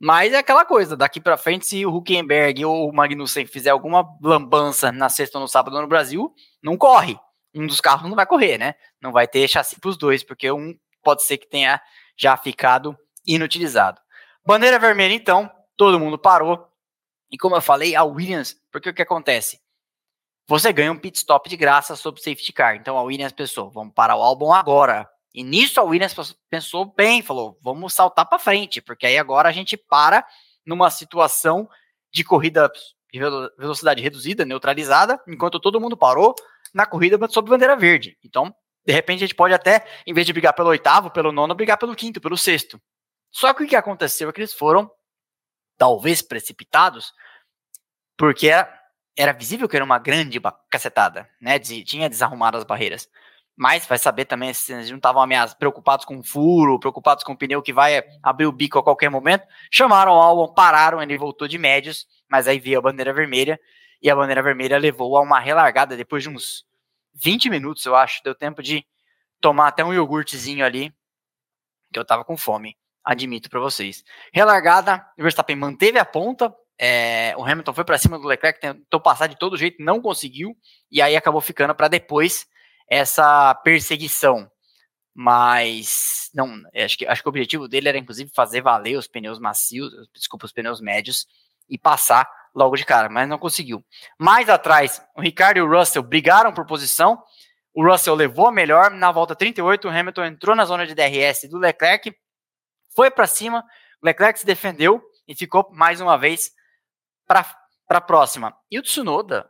mas é aquela coisa, daqui para frente, se o Huckenberg ou o Magnussen fizer alguma lambança na sexta ou no sábado no Brasil, não corre. Um dos carros não vai correr, né? Não vai ter chassi para os dois, porque um pode ser que tenha já ficado inutilizado. Bandeira vermelha, então, todo mundo parou. E como eu falei, a Williams porque o que acontece? Você ganha um pit stop de graça sobre safety car. Então a Williams pensou, vamos parar o álbum agora. E nisso a Williams pensou bem, falou, vamos saltar para frente, porque aí agora a gente para numa situação de corrida de velocidade reduzida, neutralizada, enquanto todo mundo parou na corrida sob bandeira verde. Então, de repente, a gente pode até, em vez de brigar pelo oitavo, pelo nono, brigar pelo quinto, pelo sexto. Só que o que aconteceu é que eles foram, talvez precipitados, porque era, era visível que era uma grande cacetada, né? De, tinha desarrumado as barreiras. Mas vai saber também se eles não estavam preocupados com o furo, preocupados com o pneu que vai abrir o bico a qualquer momento. Chamaram o Albon, pararam, ele voltou de médios, mas aí veio a bandeira vermelha, e a bandeira vermelha levou a uma relargada depois de uns 20 minutos, eu acho. Deu tempo de tomar até um iogurtezinho ali, que eu tava com fome, admito para vocês. Relargada, o Verstappen manteve a ponta, é, o Hamilton foi para cima do Leclerc, tentou passar de todo jeito, não conseguiu, e aí acabou ficando para depois essa perseguição. Mas não, acho que, acho que o objetivo dele era inclusive fazer valer os pneus macios, desculpa, os pneus médios e passar logo de cara, mas não conseguiu. Mais atrás, o Ricardo e o Russell brigaram por posição. O Russell levou a melhor na volta 38, o Hamilton entrou na zona de DRS do Leclerc, foi para cima, Leclerc se defendeu e ficou mais uma vez para a próxima. E o Tsunoda,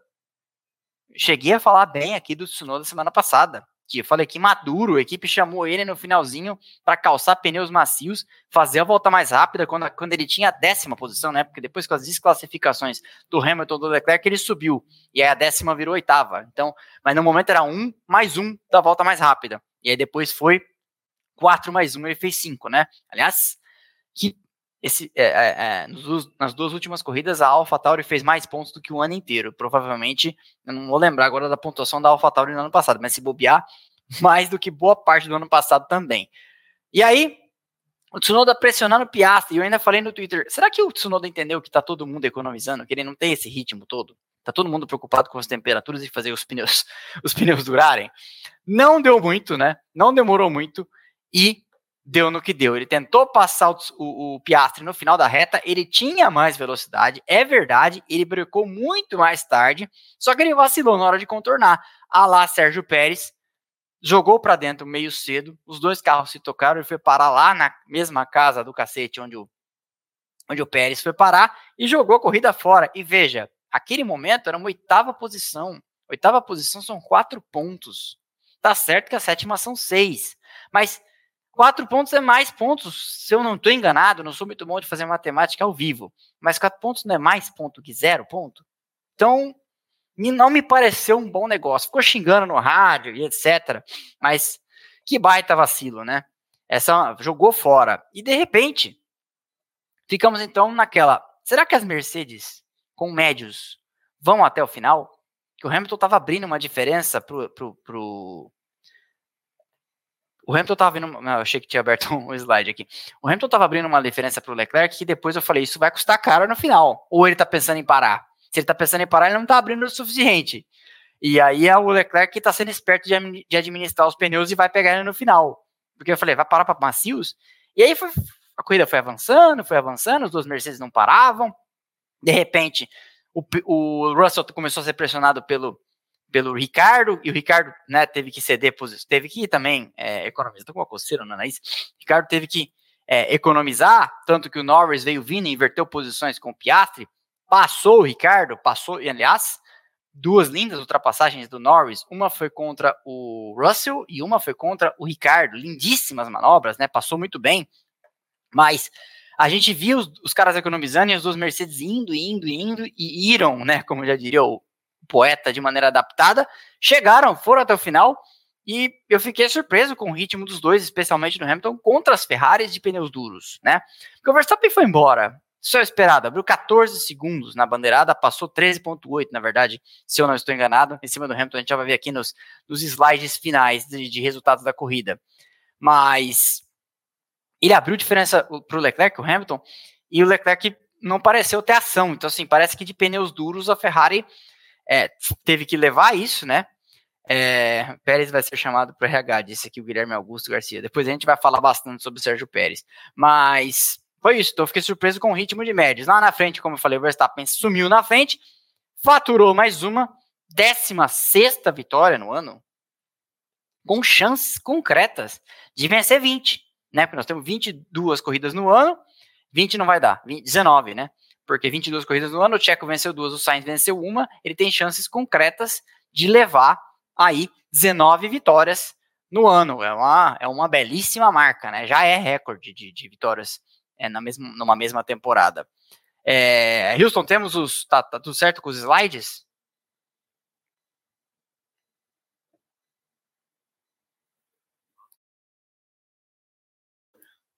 cheguei a falar bem aqui do Tsunoda semana passada. Que eu falei que maduro, a equipe chamou ele no finalzinho para calçar pneus macios, fazer a volta mais rápida quando, quando ele tinha a décima posição, né? Porque depois com as desclassificações do Hamilton do Leclerc, ele subiu. E aí a décima virou oitava. Então, mas no momento era um mais um da volta mais rápida. E aí depois foi quatro mais um, ele fez cinco, né? Aliás, que esse, é, é, é nos, nas duas últimas corridas, a AlphaTauri fez mais pontos do que o ano inteiro. Provavelmente, eu não vou lembrar agora da pontuação da AlphaTauri no ano passado, mas se bobear, [laughs] mais do que boa parte do ano passado também. E aí, o Tsunoda pressionando o Piastri, e eu ainda falei no Twitter, será que o Tsunoda entendeu que tá todo mundo economizando, que ele não tem esse ritmo todo? Tá todo mundo preocupado com as temperaturas e fazer os [laughs] pneus, os pneus durarem? Não deu muito, né? Não demorou muito, e deu no que deu. Ele tentou passar o, o, o, no final da reta, ele tinha mais velocidade, é verdade, ele brecou muito mais tarde, só que ele vacilou na hora de contornar. A lá, Sérgio Pérez jogou para dentro meio cedo, os dois carros se tocaram, ele foi parar lá na mesma casa do cacete onde o, onde o Pérez foi parar e jogou a corrida fora. E veja, aquele momento era uma oitava posição. Oitava posição são quatro pontos. Tá certo que a sétima são seis, mas Quatro pontos é mais pontos, se eu não estou enganado, não sou muito bom de fazer matemática ao vivo, mas quatro pontos não é mais ponto que zero ponto? Então, não me pareceu um bom negócio. Ficou xingando no rádio e etc. Mas que baita vacilo, né? Essa jogou fora. E de repente, ficamos então naquela. Será que as Mercedes com médios vão até o final? Que o Hamilton estava abrindo uma diferença pro, pro, o Hamilton estava vindo. Não, achei que tinha aberto [laughs] um slide aqui. O Hamilton estava abrindo uma diferença para o Leclerc que depois eu falei: isso vai custar caro no final. Ou ele está pensando em parar. Se ele está pensando em parar, ele não está abrindo o suficiente. E aí é o Leclerc que está sendo esperto de, de, administrar os pneus e vai pegar ele no final. Porque eu falei: vai parar para macios? E aí foi, a corrida foi avançando, foi avançando, os dois Mercedes não paravam. De repente, o, o Russell começou a ser pressionado pelo, pelo Ricardo, e o Ricardo né, teve que ceder posição, teve que também é, economizar, tô com uma coceira no nariz, o Ricardo teve que é, economizar, tanto que o Norris veio vindo e inverteu posições com o Piastri, passou o Ricardo, passou, e aliás, duas lindas ultrapassagens do Norris, uma foi contra o Russell e uma foi contra o Ricardo, lindíssimas manobras, né, passou muito bem, mas a gente viu os, os caras economizando e os dois Mercedes indo, indo, indo, e iram, né, como já diria o, poeta de maneira adaptada, chegaram, foram até o final, e eu fiquei surpreso com o ritmo dos dois, especialmente no Hamilton, contra as Ferraris de pneus duros, né? Porque o Verstappen foi embora, isso é esperado, abriu 14 segundos na bandeirada, passou 13.8, na verdade, se eu não estou enganado, em cima do Hamilton, a gente já vai ver aqui nos, nos slides finais de, de resultados da corrida. Mas ele abriu diferença para o Leclerc, o Hamilton, e o Leclerc não pareceu ter ação. Então, assim, parece que de pneus duros a Ferrari é, teve que levar isso, né? É, Pérez vai ser chamado para o RH, disse aqui o Guilherme Augusto Garcia. Depois a gente vai falar bastante sobre o Sérgio Pérez. Mas foi isso, então fiquei surpreso com o ritmo de médios. Lá na frente, como eu falei, o Verstappen sumiu na frente, faturou mais uma, 16 vitória no ano, com chances concretas de vencer 20, né? Porque nós temos 22 corridas no ano, 20 não vai dar, 20, 19, né? Porque 22 corridas no ano, o Checo venceu duas, o Sainz venceu uma, ele tem chances concretas de levar aí 19 vitórias no ano. É uma, é uma belíssima marca, né? Já é recorde de, de vitórias é, na mesma, numa mesma temporada. É, Houston, temos os. Tá, tá tudo certo com os slides?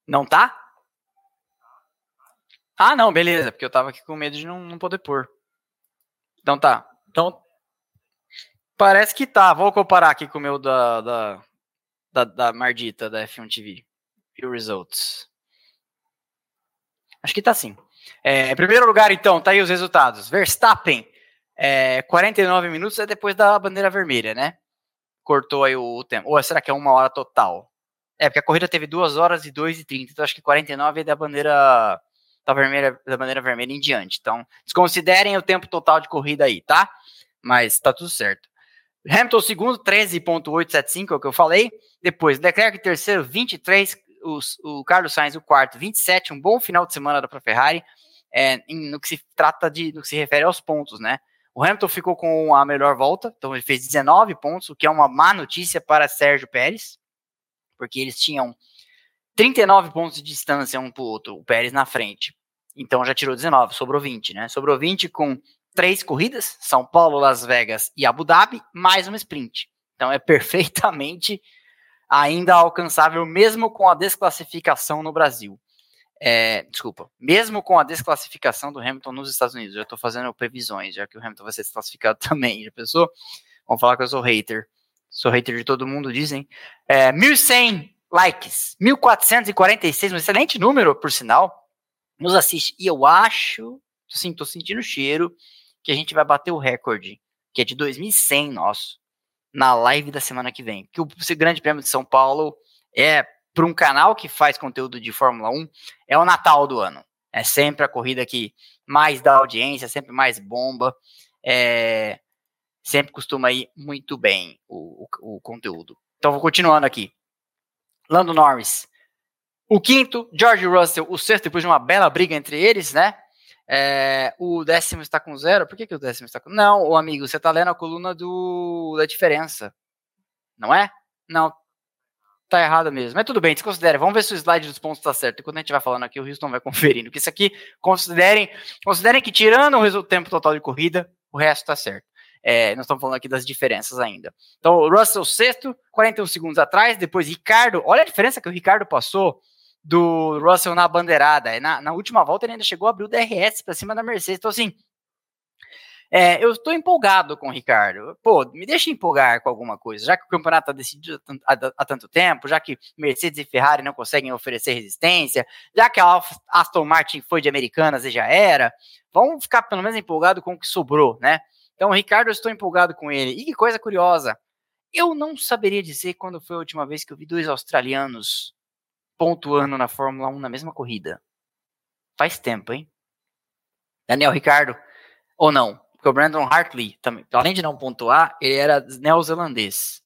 Não tá? Ah, não, beleza, porque eu tava aqui com medo de não, não poder pôr. Então tá. Então, parece que tá. Vou comparar aqui com o meu da, da, da, da Mardita, da F1 TV. E o results. Acho que tá sim. É, em primeiro lugar, então, tá aí os resultados. Verstappen, é, 49 minutos é depois da bandeira vermelha, né? Cortou aí o, o tempo. Ou será que é uma hora total? É, porque a corrida teve 2 horas e 2 e 30, então acho que 49 é da bandeira da, vermelha, da bandeira vermelha em diante. Então, desconsiderem o tempo total de corrida aí, tá? Mas tá tudo certo. Hamilton segundo, 13.875, é o que eu falei. Depois, Leclerc terceiro, 23. Os, o Carlos Sainz, o quarto, 27. Um bom final de semana da Ferrari. É, no que se trata de, no que se refere aos pontos, né? O Hamilton ficou com a melhor volta, então ele fez 19 pontos, o que é uma má notícia para Sérgio Pérez, porque eles tinham 39 pontos de distância um para o outro, o Pérez na frente. Então já tirou 19, sobrou 20, né? Sobrou 20 com três corridas, São Paulo, Las Vegas e Abu Dhabi, mais uma sprint. Então é [laughs] perfeitamente ainda alcançável, mesmo com a desclassificação no Brasil. É, desculpa, mesmo com a desclassificação do Hamilton nos Estados Unidos, já estou fazendo previsões, já que o Hamilton vai ser desclassificado [laughs] também, já pensou? Vamos falar que eu sou hater. Sou hater de todo mundo, dizem. É, 1.100 likes, 1446, um excelente número, por sinal, nos assiste. E eu acho, assim, tô sentindo o cheiro que a gente vai bater o recorde, que é de 2100 nosso, na live da semana que vem. Que o Grande Prêmio de São Paulo é para um canal que faz conteúdo de Fórmula 1, é o Natal do ano. É sempre a corrida que mais dá audiência, sempre mais bomba. É, sempre costuma ir muito bem o, o, o conteúdo. Então, vou continuando aqui. Lando Norris. O quinto, George Russell, o sexto, depois de uma bela briga entre eles, né? É, o décimo está com zero. Por que, que o décimo está com. Não, amigo, você está lendo a coluna do, da diferença. Não é? Não. Tá errado mesmo. Mas tudo bem, desconsidere. Vamos ver se o slide dos pontos está certo. Enquanto a gente vai falando aqui, o Houston vai [laughs] conferindo. Que isso aqui, considerem, considerem que tirando o tempo total de corrida, o resto está certo. É, nós estamos falando aqui das diferenças ainda. Então, o Russell sexto, 41 segundos atrás, depois Ricardo, olha a diferença que o Ricardo passou do Russell na bandeirada. Na, na última volta ele ainda chegou a abrir o DRS para cima da Mercedes. Então, assim, é, eu estou empolgado com o Ricardo. Pô, me deixa empolgar com alguma coisa, já que o campeonato está decidido há, tanto tempo, já que Mercedes e Ferrari não conseguem oferecer resistência, já que a Aston Martin foi de Americanas e já era. Vamos ficar pelo menos empolgado com o que sobrou, né? Então, Ricardo, eu estou empolgado com ele. E que coisa curiosa, eu não saberia dizer quando foi a última vez que eu vi dois australianos pontuando na Fórmula 1 na mesma corrida. Faz tempo, hein? Daniel Ricardo, ou não? Porque o Brandon Hartley, também, além de não pontuar, ele era neozelandês.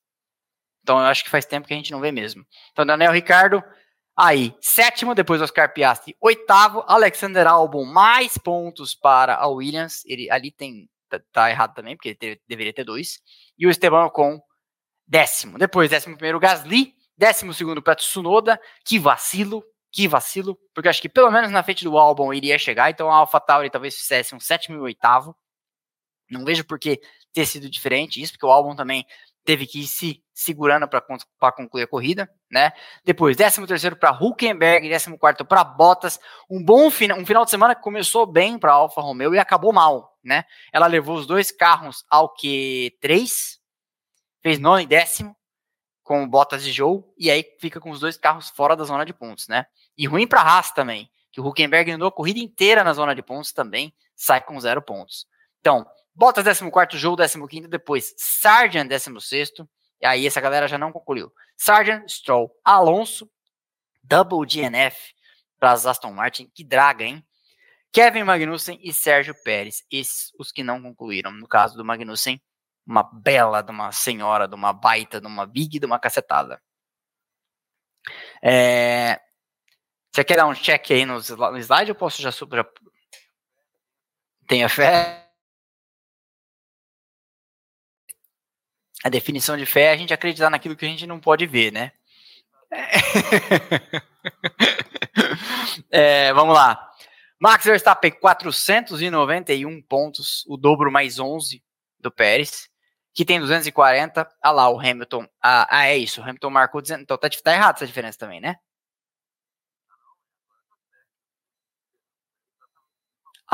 Então eu acho que faz tempo que a gente não vê mesmo. Então, Daniel Ricardo, aí, sétimo, depois Oscar Piastri, oitavo, Alexander Albon, mais pontos para a Williams. Ele ali tem tá, tá errado também, porque ele deveria ter dois. E o Esteban com décimo. Depois, décimo primeiro, Gasly. Décimo segundo para Tsunoda. Que vacilo, que vacilo. Porque acho que pelo menos na frente do Albon iria chegar. Então a AlphaTauri talvez fizesse um sétimo e oitavo. Não vejo por que ter sido diferente isso, porque o Albon também teve que ir se segurando para concluir a corrida, né? Depois, 13 terceiro para Huckenberg, 14 quarto para Bottas. Um bom final, um final de semana que começou bem para Alfa Romeo e acabou mal, né? Ela levou os dois carros ao Q3, fez nono e décimo com Bottas e Joe, e aí fica com os dois carros fora da zona de pontos, né? E ruim para a Haas também, que o Huckenberg andou a corrida inteira na zona de pontos também, sai com zero pontos. Então, Bottas 14, Joe 15, depois Sargent 16, e aí essa galera já não concluiu. Sargent, Stroll, Alonso, Double DNF para as Aston Martin, que draga, hein? Kevin Magnussen e Sérgio Pérez, esses os que não concluíram. No caso do Magnussen, uma bela de uma senhora, de uma baita, de uma big, de uma cacetada. É... Você quer dar um check aí no, slide ou posso já, já... Tenha fé? A definição de fé é a gente acreditar naquilo que a gente não pode ver, né? É, [laughs] vamos lá. Max Verstappen, 491 pontos, o dobro mais 11 do Pérez, que tem 240. Ah lá, o Hamilton. Ah, ah é isso. O Hamilton marcou. Então tá, tá errado essa diferença também, né?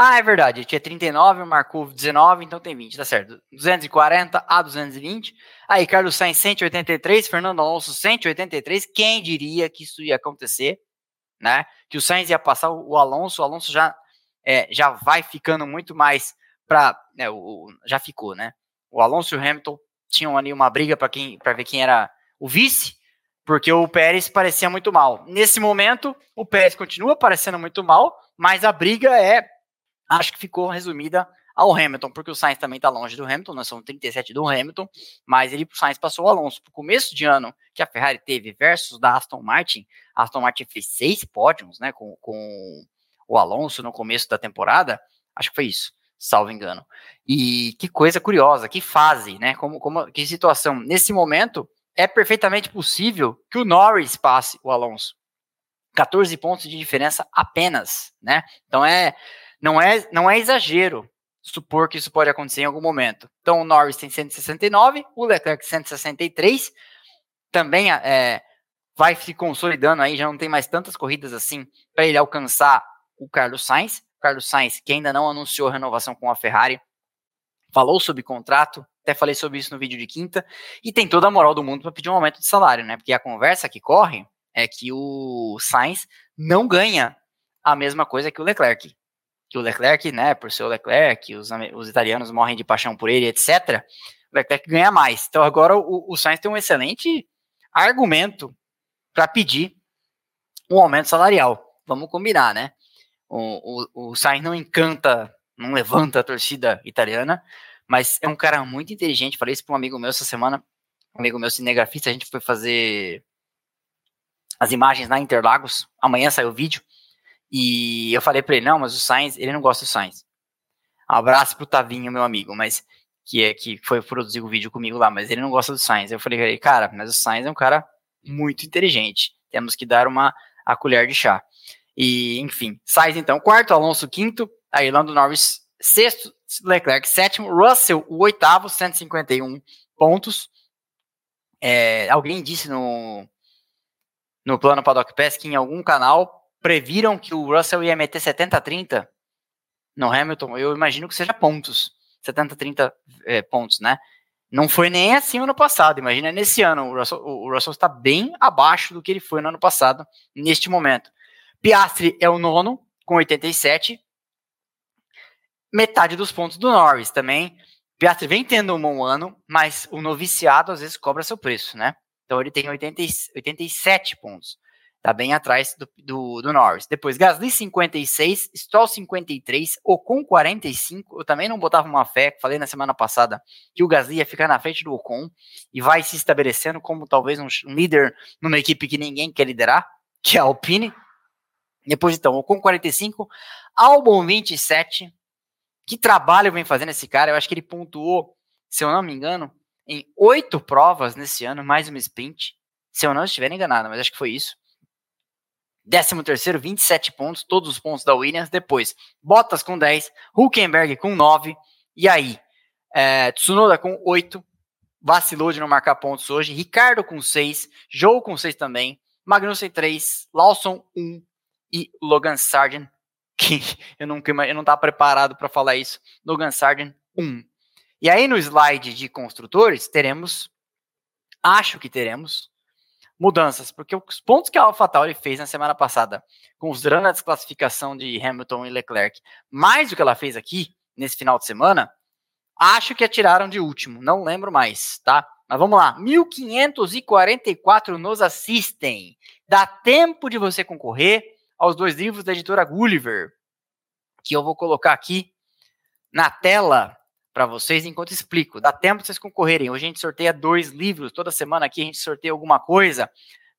Ah, é verdade. Tinha 39, marcou 19, então tem 20, tá certo. 240 a 220. Aí, Carlos Sainz, 183. Fernando Alonso, 183. Quem diria que isso ia acontecer, né? Que o Sainz ia passar o Alonso. O Alonso já, é, já vai ficando muito mais para. Né, já ficou, né? O Alonso e o Hamilton tinham ali uma briga para quem ver quem era o vice, porque o Pérez parecia muito mal. Nesse momento, o Pérez continua parecendo muito mal, mas a briga é acho que ficou resumida ao Hamilton, porque o Sainz também está longe do Hamilton, nós somos 37 do Hamilton, mas ele, o Sainz passou o Alonso. Para começo de ano que a Ferrari teve versus da Aston Martin, a Aston Martin fez seis pódios, né, com, com o Alonso no começo da temporada, acho que foi isso, salvo engano. E que coisa curiosa, que fase, né, como, como, que situação. Nesse momento, é perfeitamente possível que o Norris passe o Alonso. 14 pontos de diferença apenas, né? Então é não é, não é exagero supor que isso pode acontecer em algum momento. Então, o Norris tem 169, o Leclerc 163, também é, vai se consolidando aí, já não tem mais tantas corridas assim para ele alcançar o Carlos Sainz. Carlos Sainz, que ainda não anunciou renovação com a Ferrari, falou sobre contrato, até falei sobre isso no vídeo de quinta, e tem toda a moral do mundo para pedir um aumento de salário, né? Porque a conversa que corre é que o Sainz não ganha a mesma coisa que o Leclerc que o Leclerc, né, por ser o Leclerc, os, os italianos morrem de paixão por ele, etc., o Leclerc ganha mais. Então agora o, o Sainz tem um excelente argumento para pedir um aumento salarial. Vamos combinar, né? O, o, o Sainz não encanta, não levanta a torcida italiana, mas é um cara muito inteligente. Falei isso para um amigo meu essa semana, um amigo meu cinegrafista. A gente foi fazer as imagens na Interlagos. Amanhã saiu o vídeo. E eu falei para ele: não, mas o Sainz, ele não gosta do Sainz. Abraço pro Tavinho, meu amigo, mas que é que foi produzir o vídeo comigo lá, mas ele não gosta do Sainz. Eu falei, cara, mas o Sainz é um cara muito inteligente. Temos que dar uma a colher de chá. E, enfim, Sainz então, quarto, Alonso quinto, aí Lando Norris sexto, Leclerc sétimo, Russell o oitavo, 151 pontos. É, alguém disse no, no plano Paddock Pass que em algum canal previram que o Russell ia meter 70-30 no Hamilton. Eu imagino que seja pontos, 70-30 é, pontos, né? Não foi nem assim ano passado. Imagina nesse ano. O Russell, o Russell está bem abaixo do que ele foi no ano passado, neste momento. Piastri é o nono, com 87. Metade dos pontos do Norris também. Piastri vem tendo um bom ano, mas o noviciado às vezes cobra seu preço, né? Então ele tem 80, 87 pontos. Tá bem atrás do, do, do, Norris. Depois, Gasly 56, Stroll 53, Ocon 45. Eu também não botava uma fé, falei na semana passada que o Gasly ia ficar na frente do Ocon e vai se estabelecendo como talvez um, um líder numa equipe que ninguém quer liderar, que é a Alpine. Depois, então, Ocon 45, Albon 27. Que trabalho vem fazendo esse cara? Eu acho que ele pontuou, se eu não me engano, em oito provas nesse ano, mais uma sprint. Se eu não estiver enganado, mas acho que foi isso. 13 terceiro, 27 pontos, todos os pontos da Williams. Depois, Bottas com 10, Huckenberg com 9. E aí, é, Tsunoda com 8. Vacilou de não marcar pontos hoje. Ricardo com 6. Joe com 6 também. Magnussen 3. Lawson 1. E Logan Sargent, [laughs] que eu, nunca, eu não estava preparado para falar isso. Logan Sargent 1. E aí no slide de construtores, teremos, acho que teremos, mudanças, porque os pontos que a AlphaTauri fez na semana passada, considerando a desclassificação de Hamilton e Leclerc, mais do que ela fez aqui, nesse final de semana, acho que atiraram de último, não lembro mais, tá? Mas vamos lá, 1544 nos assistem. Dá tempo de você concorrer aos dois livros da editora Gulliver, que eu vou colocar aqui na tela para vocês enquanto explico. Dá tempo de vocês concorrerem. Hoje a gente sorteia dois livros, toda semana aqui a gente sorteia alguma coisa.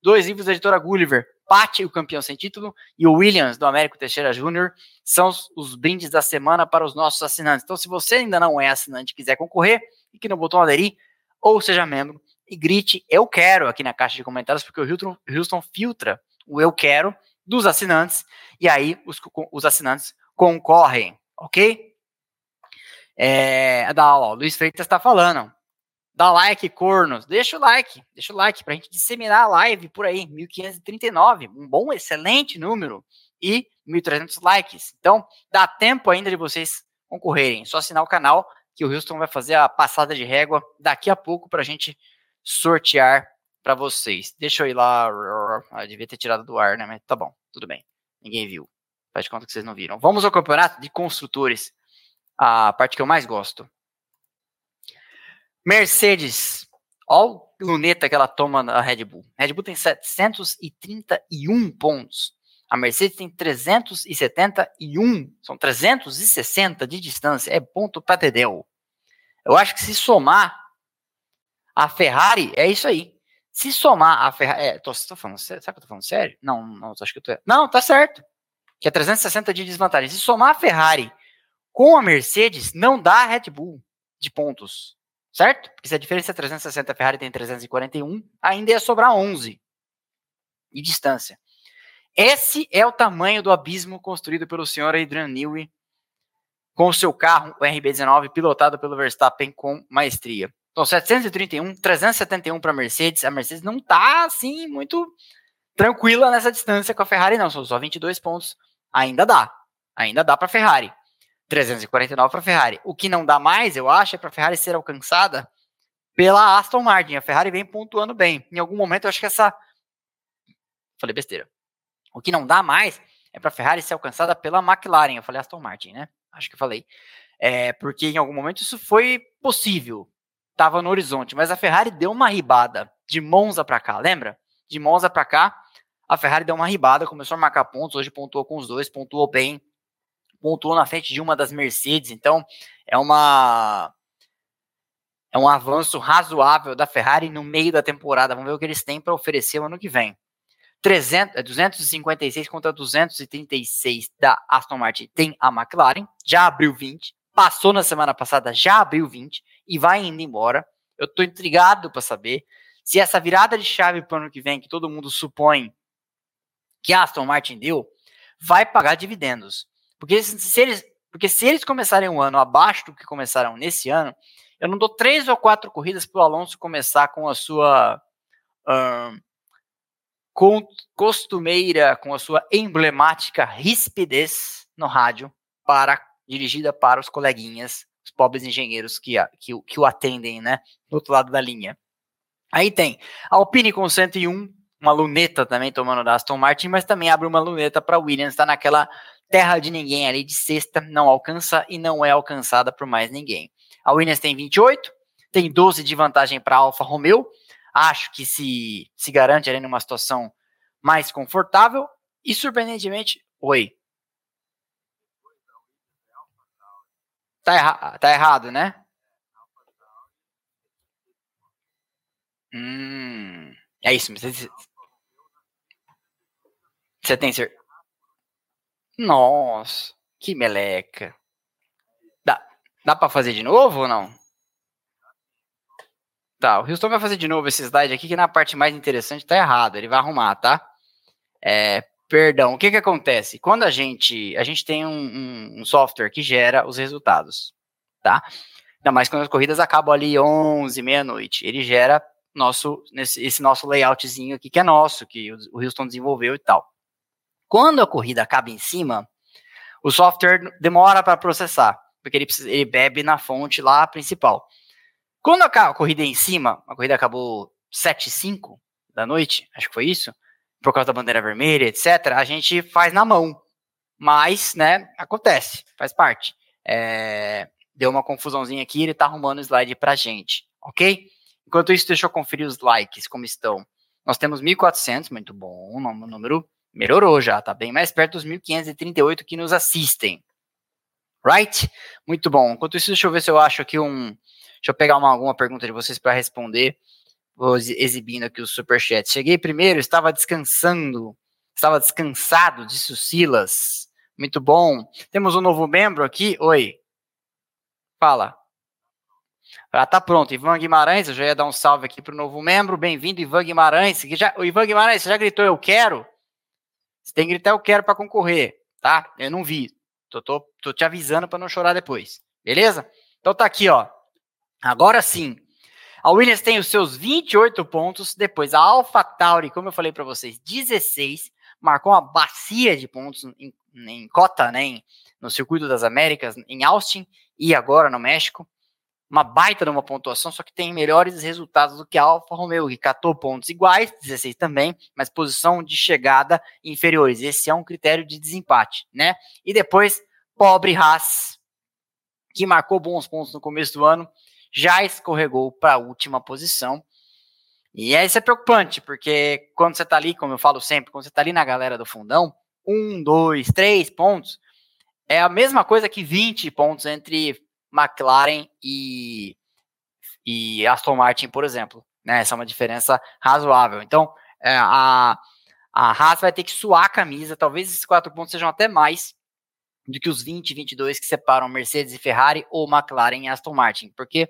Dois livros da editora Gulliver, Pate, o campeão sem título, e o Williams, do Américo Teixeira Júnior, são os, brindes da semana para os nossos assinantes. Então, se você ainda não é assinante e quiser concorrer, clique no botão aderir ou seja membro e grite eu quero aqui na caixa de comentários, porque o Houston, Houston filtra o eu quero dos assinantes, e aí os, os assinantes concorrem, ok? É, da, ó, Luiz Freitas está falando. Dá like, cornos. Deixa o like. Deixa o like para a gente disseminar a live por aí. 1539. Um bom, excelente número. E 1.300 likes. Então, dá tempo ainda de vocês concorrerem. Só assinar o canal que o Houston vai fazer a passada de régua daqui a pouco para a gente sortear para vocês. Deixa eu ir lá. Ah, devia ter tirado do ar, né? Mas tá bom, tudo bem. Ninguém viu. Faz de conta que vocês não viram. Vamos ao campeonato de construtores a parte que eu mais gosto. Mercedes. Olha o luneta que ela toma na Red Bull. A Red Bull tem 731 pontos. A Mercedes tem 371. São 360 de distância. É ponto para Tedel. Eu acho que se somar a Ferrari, é isso aí. Se somar a Ferrari. É, tô, tô falando sério? Será que eu tô falando sério? Não, não, acho que eu tô. Não, tá certo. Que é 360 de desvantagem. Se somar a Ferrari com a Mercedes, não dá a Red Bull de pontos, certo? Porque se a diferença é 360, a Ferrari tem 341, ainda ia sobrar 11 de distância. Esse é o tamanho do abismo construído pelo senhor Adrian Newey com o seu carro, o RB19, pilotado pelo Verstappen com maestria. Então, 731, 371 para a Mercedes. A Mercedes não está assim muito tranquila nessa distância com a Ferrari, não. São só 22 pontos. Ainda dá. Ainda dá para a Ferrari. 349 para a Ferrari. O que não dá mais, eu acho, é para a Ferrari ser alcançada pela Aston Martin. A Ferrari vem pontuando bem. Em algum momento, eu acho que essa. Falei besteira. O que não dá mais é para a Ferrari ser alcançada pela McLaren. Eu falei Aston Martin, né? Acho que eu falei. É, porque em algum momento isso foi possível. Estava no horizonte. Mas a Ferrari deu uma ribada de Monza para cá, lembra? De Monza para cá, a Ferrari deu uma ribada, começou a marcar pontos, hoje pontuou com os dois, pontuou bem, pontuou na frente de uma das Mercedes, então é uma é um avanço razoável da Ferrari no meio da temporada. Vamos ver o que eles têm para oferecer o ano que vem. 300, 256 é, contra 236 da Aston Martin tem a McLaren, já abriu 20, passou na semana passada, já abriu 20 e vai indo embora. Eu estou intrigado para saber se essa virada de chave para o ano que vem, que todo mundo supõe que Aston Martin deu, vai pagar dividendos. Porque se eles, porque se eles começarem um ano abaixo do que começaram nesse ano, eu não dou três ou quatro corridas para o Alonso começar com a sua com, costumeira, com a sua emblemática rispidez no rádio, para dirigida para os coleguinhas, pobres engenheiros que, que, que o atendem, né, do outro lado da linha. Aí tem Alpine com 101, uma luneta também tomando da Aston Martin, mas também abre uma luneta para Williams, está naquela terra de ninguém ali de sexta, não alcança e não é alcançada por mais ninguém. A Williams tem 28, tem 12 de vantagem para a Alfa Romeo, acho que se, se garante ali numa situação mais confortável. E surpreendentemente, oi. Tá, erra tá errado, né? Hum, é isso. Você, você tem certeza? Nossa, que meleca. Dá, dá pra fazer de novo ou não? Tá, o Houston vai fazer de novo esse slide aqui, que na parte mais interessante tá errado. Ele vai arrumar, tá? É, perdão, o que que acontece? Quando a gente, a gente tem um, um, um software que gera os resultados, tá? Ainda mais quando as corridas acabam ali 11, meia-noite. Ele gera nosso, nesse, esse nosso layoutzinho aqui, que é nosso, que o Houston desenvolveu e tal. Quando a corrida acaba em cima, o software demora para processar, porque ele, precisa, ele bebe na fonte lá principal. Quando a corrida em cima, a corrida acabou 7 e 5 da noite, acho que foi isso, por causa da bandeira vermelha, etc., a gente faz na mão. Mas, né, acontece, faz parte. É, deu uma confusãozinha aqui, ele tá arrumando o slide pra gente, ok? Enquanto isso, deixa eu conferir os likes, como estão. Nós temos 1.400, muito bom, o número melhorou já, tá bem mais perto dos 1.538 que nos assistem. Right? Muito bom. Enquanto isso, deixa eu ver se eu acho aqui um, Deixa eu pegar uma, alguma pergunta de vocês para responder. Vou exibindo aqui o superchat. Cheguei primeiro, estava descansando. Estava descansado, disse o Silas. Muito bom. Temos um novo membro aqui. Oi. Fala. Ah, tá pronto. Ivan Guimarães, eu já ia dar um salve aqui para o novo membro. Bem-vindo, Ivan Guimarães. Já, o Ivan Guimarães, você já gritou eu quero? Você tem que gritar eu quero para concorrer, tá? Eu não vi. Tô, tô, tô te avisando para não chorar depois. Beleza? Então tá aqui, ó. Agora sim, a Williams tem os seus 28 pontos, depois a AlphaTauri, como eu falei para vocês, 16, marcou uma bacia de pontos em, em cota, né, em, no Circuito das Américas, em Austin e agora no México. Uma baita de uma pontuação, só que tem melhores resultados do que a Alfa Romeo, que catou pontos iguais, 16 também, mas posição de chegada inferiores. Esse é um critério de desempate, né? E depois, pobre Haas, que marcou bons pontos no começo do ano, já escorregou para a última posição. E isso é preocupante, porque quando você está ali, como eu falo sempre, quando você está ali na galera do fundão, um, dois, três pontos, é a mesma coisa que 20 pontos entre McLaren e, e Aston Martin, por exemplo. Né? Essa é uma diferença razoável. Então, é, a, a Haas vai ter que suar a camisa, talvez esses quatro pontos sejam até mais, do que os 20, 22 que separam Mercedes e Ferrari ou McLaren e Aston Martin, porque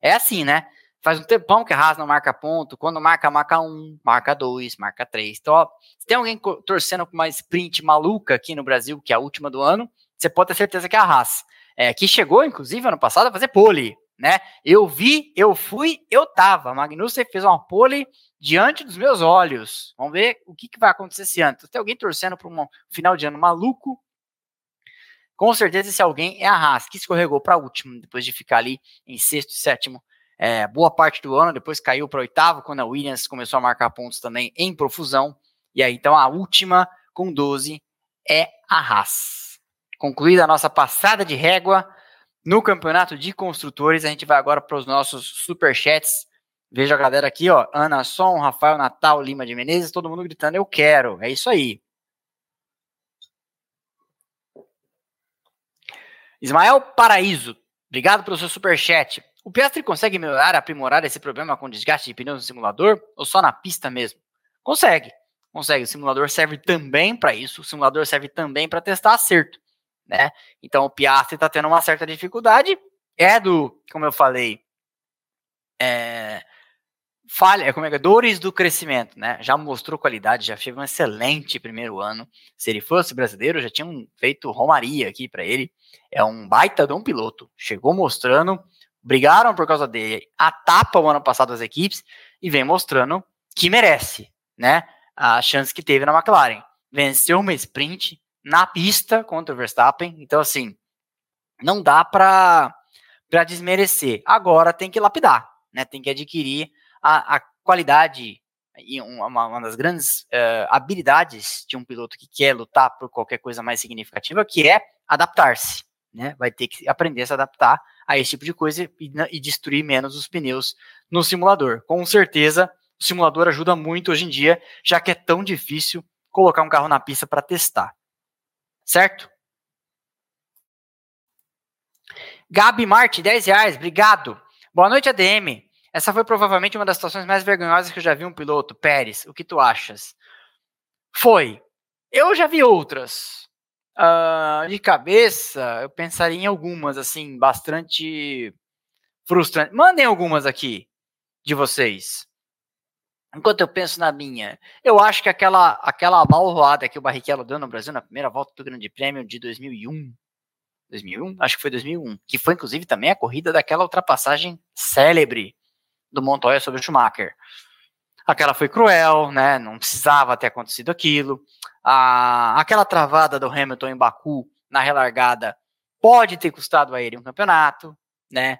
é assim, né? Faz um tempão que a Haas não marca ponto, quando marca, marca um, marca dois, marca três. Então, ó, se tem alguém torcendo com uma sprint maluca aqui no Brasil, que é a última do ano, você pode ter certeza que é a Haas, é, que chegou, inclusive, ano passado a fazer pole, né? Eu vi, eu fui, eu tava. Magnussen fez uma pole diante dos meus olhos. Vamos ver o que, que vai acontecer esse ano. Então, tem alguém torcendo para um final de ano maluco, com certeza esse alguém é a Haas, que escorregou para último, depois de ficar ali em sexto e sétimo é, boa parte do ano, depois caiu para oitavo, quando a Williams começou a marcar pontos também em profusão. E aí, então, a última com 12 é a Haas. Concluída a nossa passada de régua no campeonato de construtores, a gente vai agora para os nossos superchats. Vejo a galera aqui, ó. Ana Som, Rafael Natal, Lima de Menezes, todo mundo gritando, eu quero. É isso aí. Ismael Paraíso, obrigado pelo seu superchat. O Piastri consegue melhorar, aprimorar esse problema com desgaste de pneus no simulador ou só na pista mesmo? Consegue, consegue. O simulador serve também para isso. O simulador serve também para testar acerto, né? Então o Piastri está tendo uma certa dificuldade. É do, como eu falei, é, falha, é como é, dores do crescimento, né? Já mostrou qualidade, já fez um excelente primeiro ano. Se ele fosse brasileiro, já tinham feito romaria aqui para ele. É um baita de um piloto. Chegou mostrando, brigaram por causa dele, a tapa o ano passado as equipes e vem mostrando que merece, né? A chance que teve na McLaren. Venceu uma sprint na pista contra o Verstappen. Então, assim, não dá para desmerecer. Agora tem que lapidar, né? Tem que adquirir a, a qualidade e uma, uma, das grandes uh, habilidades de um piloto que quer lutar por qualquer coisa mais significativa, que é adaptar-se. Né? Vai ter que aprender a se adaptar a esse tipo de coisa e, e destruir menos os pneus no simulador. Com certeza, o simulador ajuda muito hoje em dia, já que é tão difícil colocar um carro na pista para testar. Certo? Gabi Marte, 10 reais, obrigado. Boa noite, ADM. Essa foi provavelmente uma das situações mais vergonhosas que eu já vi um piloto. Pérez, o que tu achas? Foi. Eu já vi outras. Uh, de cabeça, eu pensaria em algumas, assim, bastante frustrantes. Mandem algumas aqui de vocês. Enquanto eu penso na minha, eu acho que aquela aquela malvoada que o Barrichello deu no Brasil na primeira volta do Grande Prêmio de 2001, 2001, acho que foi 2001, que foi inclusive também a corrida daquela ultrapassagem célebre do Montoya sobre o Schumacher. Aquela foi cruel, né? Não precisava ter acontecido aquilo. A, aquela travada do Hamilton em Baku na relargada pode ter custado a ele um campeonato, né?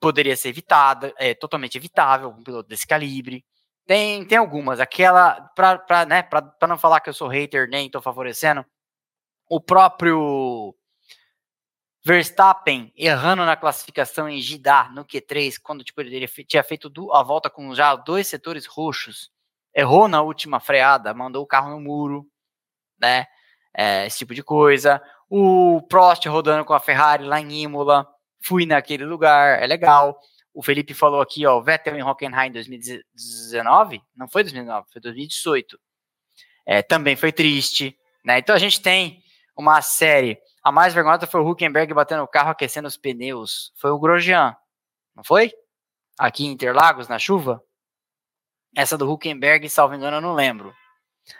Poderia ser evitada, é totalmente evitável um piloto desse calibre. Tem, tem algumas. Aquela, para né, não falar que eu sou hater nem estou favorecendo, o próprio Verstappen errando na classificação em Jeddah no Q3, quando tipo, ele tinha feito a volta com já dois setores roxos, errou na última freada, mandou o carro no muro, né? É, esse tipo de coisa. O Prost rodando com a Ferrari lá em Imola, fui naquele lugar, é legal. O Felipe falou aqui, ó, Vettel em Hockenheim 2019, não foi 2019, foi 2018. É, também foi triste, né? Então a gente tem uma série a mais vergonhosa foi o Huckenberg batendo o carro, aquecendo os pneus. Foi o Grosjean, não foi? Aqui em Interlagos, na chuva. Essa do Huckenberg, salvo engano, eu não lembro.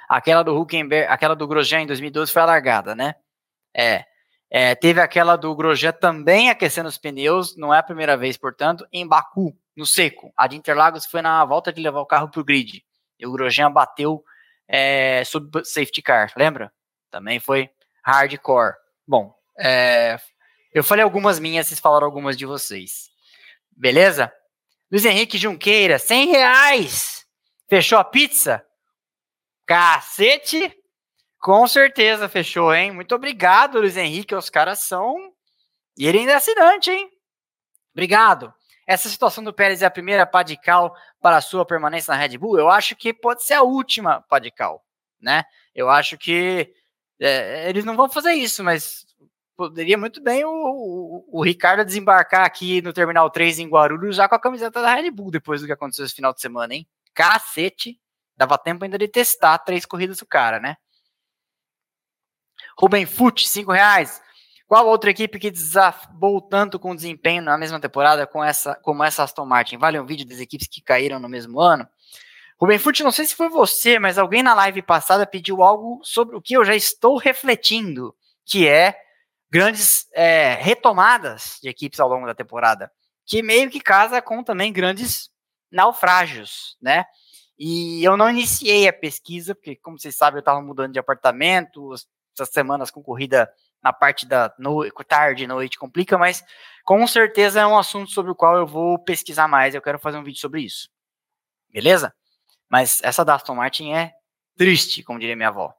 Aquela do Huckenberg, aquela do Grosjean em 2012 foi a largada, né? É. é. Teve aquela do Grosjean também aquecendo os pneus, não é a primeira vez, portanto, em Baku, no seco. A de Interlagos foi na volta de levar o carro para o grid. E o Grosjean bateu é, sob safety car, lembra? Também foi hardcore. Bom, é, eu falei algumas minhas, vocês falaram algumas de vocês. Beleza? Luiz Henrique Junqueira, 100 reais. Fechou a pizza? Cacete! Com certeza fechou, hein? Muito obrigado, Luiz Henrique. Os caras são. E ele ainda é assinante, hein? Obrigado. Essa situação do Pérez é a primeira padical para a sua permanência na Red Bull? Eu acho que pode ser a última padical, né? Eu acho que é, eles não vão fazer isso, mas poderia muito bem o, o, o, Ricardo desembarcar aqui no Terminal 3 em Guarulhos já com a camiseta da Red Bull depois do que aconteceu esse final de semana, hein? Cacete! Dava tempo ainda de testar três corridas do cara, né? Rubem Fute, 5 reais. Qual outra equipe que desabou tanto com desempenho na mesma temporada com essa, como essa Aston Martin? Vale um vídeo das equipes que caíram no mesmo ano? Rubem Fute, não sei se foi você, mas alguém na live passada pediu algo sobre o que eu já estou refletindo, que é grandes é, retomadas de equipes ao longo da temporada, que meio que casa com também grandes naufrágios, né? E eu não iniciei a pesquisa, porque, como vocês sabem, eu estava mudando de apartamento, essas semanas com corrida na parte da no, tarde, noite, complica, mas com certeza é um assunto sobre o qual eu vou pesquisar mais, eu quero fazer um vídeo sobre isso. Beleza? Mas essa da Aston Martin é triste, como diria minha avó.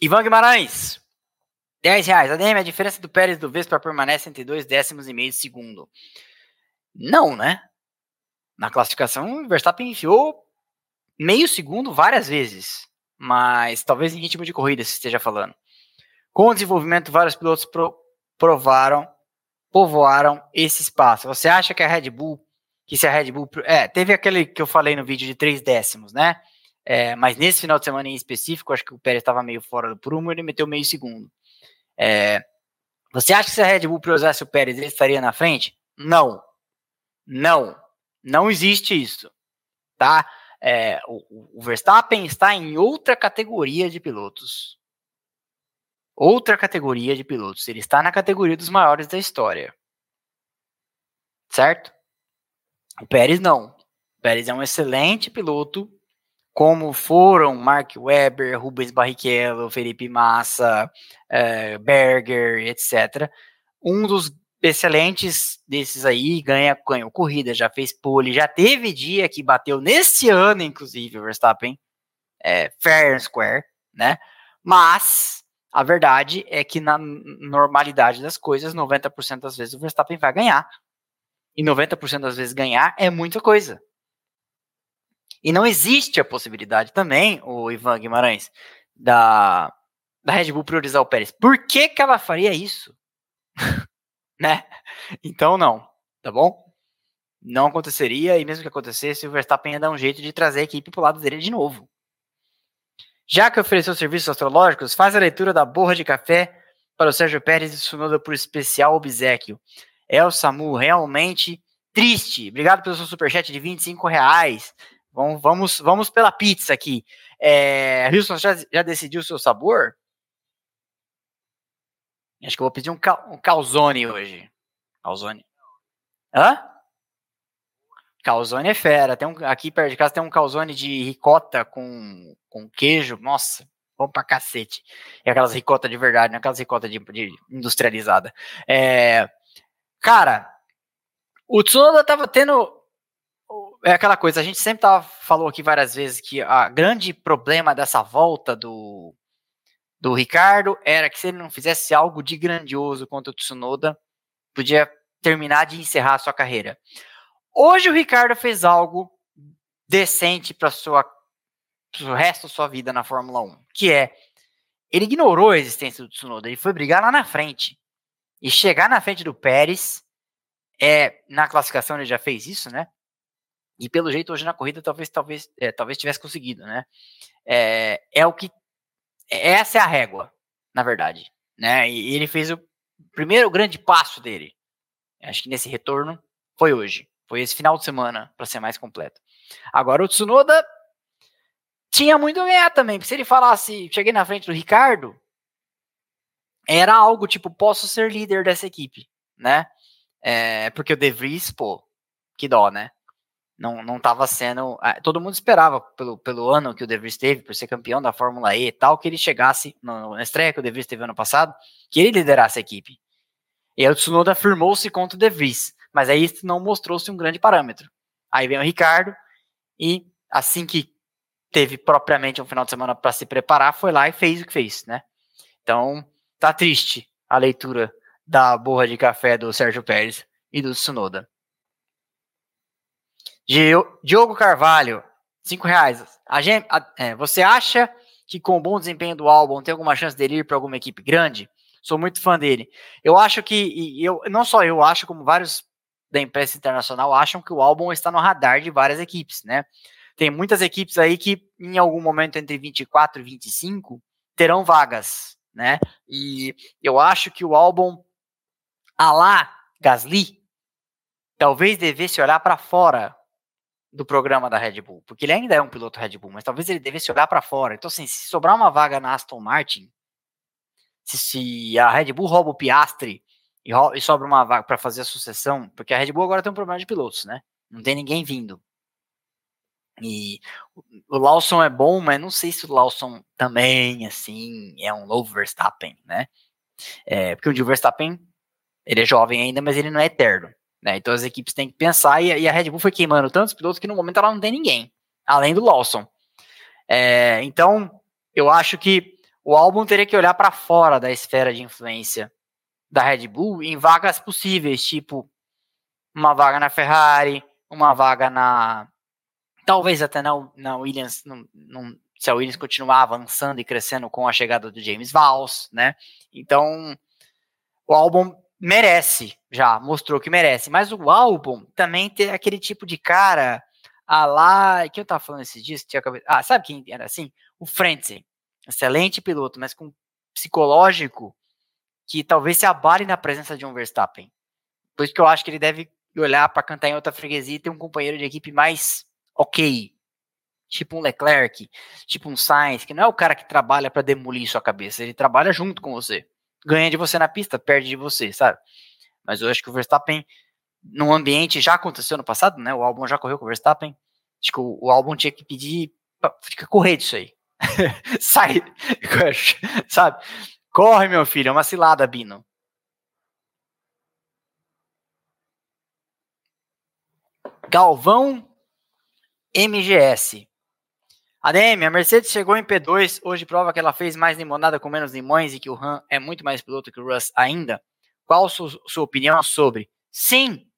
Ivan Guimarães, 10 reais. ADM, a diferença do Pérez do Vespa permanece entre dois décimos e meio de segundo. Não, né? Na classificação, o Verstappen enfiou meio segundo várias vezes. Mas talvez em ritmo de corrida se esteja falando. Com o desenvolvimento, vários pilotos pro, provaram, povoaram esse espaço. Você acha que a Red Bull, que se a Red Bull. É, teve aquele que eu falei no vídeo de três décimos, né? É, mas nesse final de semana em específico, acho que o Pérez estava meio fora do prumo, ele meteu meio segundo. É, você acha que se a Red Bull priorizasse o Pérez, ele estaria na frente? Não. Não. Não existe isso. Tá? É, o, o Verstappen está em outra categoria de pilotos. Outra categoria de pilotos. Ele está na categoria dos maiores da história. Certo? O Pérez não. O Pérez é um excelente piloto como foram Mark Webber, Rubens Barrichello, Felipe Massa, uh, Berger, etc. Um dos excelentes desses aí ganha, ganhou corrida, já fez pole, já teve dia que bateu nesse ano, inclusive, o Verstappen, é, fair and square, né? Mas a verdade é que na normalidade das coisas, 90% das vezes o Verstappen vai ganhar. E 90% das vezes ganhar é muita coisa. E não existe a possibilidade também, o Ivan Guimarães, da, da Red Bull priorizar o Pérez. Por que, que ela faria isso? [laughs] né? Então não, tá bom? Não aconteceria, e mesmo que acontecesse, o Verstappen ia dar um jeito de trazer a equipe pro lado dele de novo. Já que ofereceu serviços astrológicos, faz a leitura da borra de café para o Sérgio Pérez e Sunoda por especial obsequio. É o Samu realmente triste. Obrigado pelo seu superchat de 25 reais. Vamos, vamos, vamos pela pizza aqui. É, Wilson, já, já decidiu o seu sabor? Acho que eu vou pedir um, cal, um calzone hoje. Calzone. Hã? Calzone é fera. Tem um, aqui perto de casa tem um calzone de ricota com, com queijo. Nossa, bom pra cacete. É aquelas ricota de verdade, não é aquelas ricota de, de industrializada. É, cara, o Tsunoda tava tendo é aquela coisa, a gente sempre tava, falou aqui várias vezes que a grande problema dessa volta do, do Ricardo era que se ele não fizesse algo de grandioso contra o Tsunoda, podia terminar de encerrar a sua carreira. Hoje o Ricardo fez algo decente para o resto da sua vida na Fórmula 1, que é ele ignorou a existência do Tsunoda, ele foi brigar lá na frente. E chegar na frente do Pérez, é, na classificação ele já fez isso, né? E pelo jeito hoje na corrida talvez talvez é, talvez tivesse conseguido, né? É, é o que essa é a régua, na verdade, né? E ele fez o primeiro grande passo dele. Acho que nesse retorno foi hoje, foi esse final de semana para ser mais completo. Agora o Tsunoda tinha muito a ganhar também, porque se ele falasse, cheguei na frente do Ricardo, era algo tipo, posso ser líder dessa equipe, né? É, porque o De Vries, pô, que dó, né? não não estava sendo. Ah, todo mundo esperava pelo, pelo ano que o De Vries teve, por ser campeão da Fórmula E e tal, que ele chegasse no, na estreia que o De Vries teve ano passado, que ele liderasse a equipe. E aí o Tsunoda firmou-se contra o De Vries, mas aí isso não mostrou-se um grande parâmetro. Aí vem o Ricardo e assim que teve propriamente um final de semana para se preparar, foi lá e fez o que fez, né? Então, tá triste a leitura da borra de café do Sérgio Pérez e do Tsunoda. Diogo Carvalho, 5 reais. A gente, a, é, você acha que com o bom desempenho do álbum tem alguma chance dele ir para alguma equipe grande? Sou muito fã dele. Eu acho que, eu, não só eu acho, como vários da imprensa internacional acham que o álbum está no radar de várias equipes, né? Tem muitas equipes aí que em algum momento entre 24 e 25 terão vagas, né? E eu acho que o álbum a lá Gasly talvez devesse olhar para fora do programa da Red Bull, porque ele ainda é um piloto Red Bull, mas talvez ele devesse olhar para fora. Então, assim, se sobrar uma vaga na Aston Martin, se, se a Red Bull rouba o Piastri e, e sobra uma vaga para fazer a sucessão, porque a Red Bull agora tem um problema de pilotos, né? Não tem ninguém vindo. E o Lawson é bom, mas não sei se o Lawson também, assim, é um novo Verstappen, né? É, porque o Verstappen, ele é jovem ainda, mas ele não é eterno. Né? Então as equipes têm que pensar e, e, a Red Bull foi queimando tantos pilotos que no momento ela não tem ninguém, além do Lawson. É, então eu acho que o álbum teria que olhar para fora da esfera de influência da Red Bull em vagas possíveis, tipo uma vaga na Ferrari, uma vaga na. Talvez até na, na Williams, se a Williams continuar avançando e crescendo com a chegada do James Valls, né? Então, o álbum merece, já mostrou que merece, mas o álbum também tem aquele tipo de cara, a lá, que eu tava falando esses dias, que tinha cabeça, ah, sabe quem era assim? O Frentzen, excelente piloto, mas com psicológico que talvez se abale na presença de um Verstappen. Por isso que eu acho que ele deve olhar para cantar em outra freguesia e ter um companheiro de equipe mais ok. Tipo um Leclerc, tipo um Sainz, que não é o cara que trabalha para demolir sua cabeça, ele trabalha junto com você. Ganha de você na pista, perde de você, sabe? Mas eu acho que o Verstappen, num ambiente, já aconteceu no passado, né? O álbum já correu com o Verstappen. Acho que o, o álbum tinha que pedir pra, correr disso aí. [laughs] Sai, [laughs] sabe? Corre, meu filho, é uma cilada, Bino. Galvão MGS. ADM, a Mercedes chegou em P2, hoje prova que ela fez mais limonada com menos limões e que o Han é muito mais piloto que o Russ ainda. Qual su sua opinião sobre? Sim,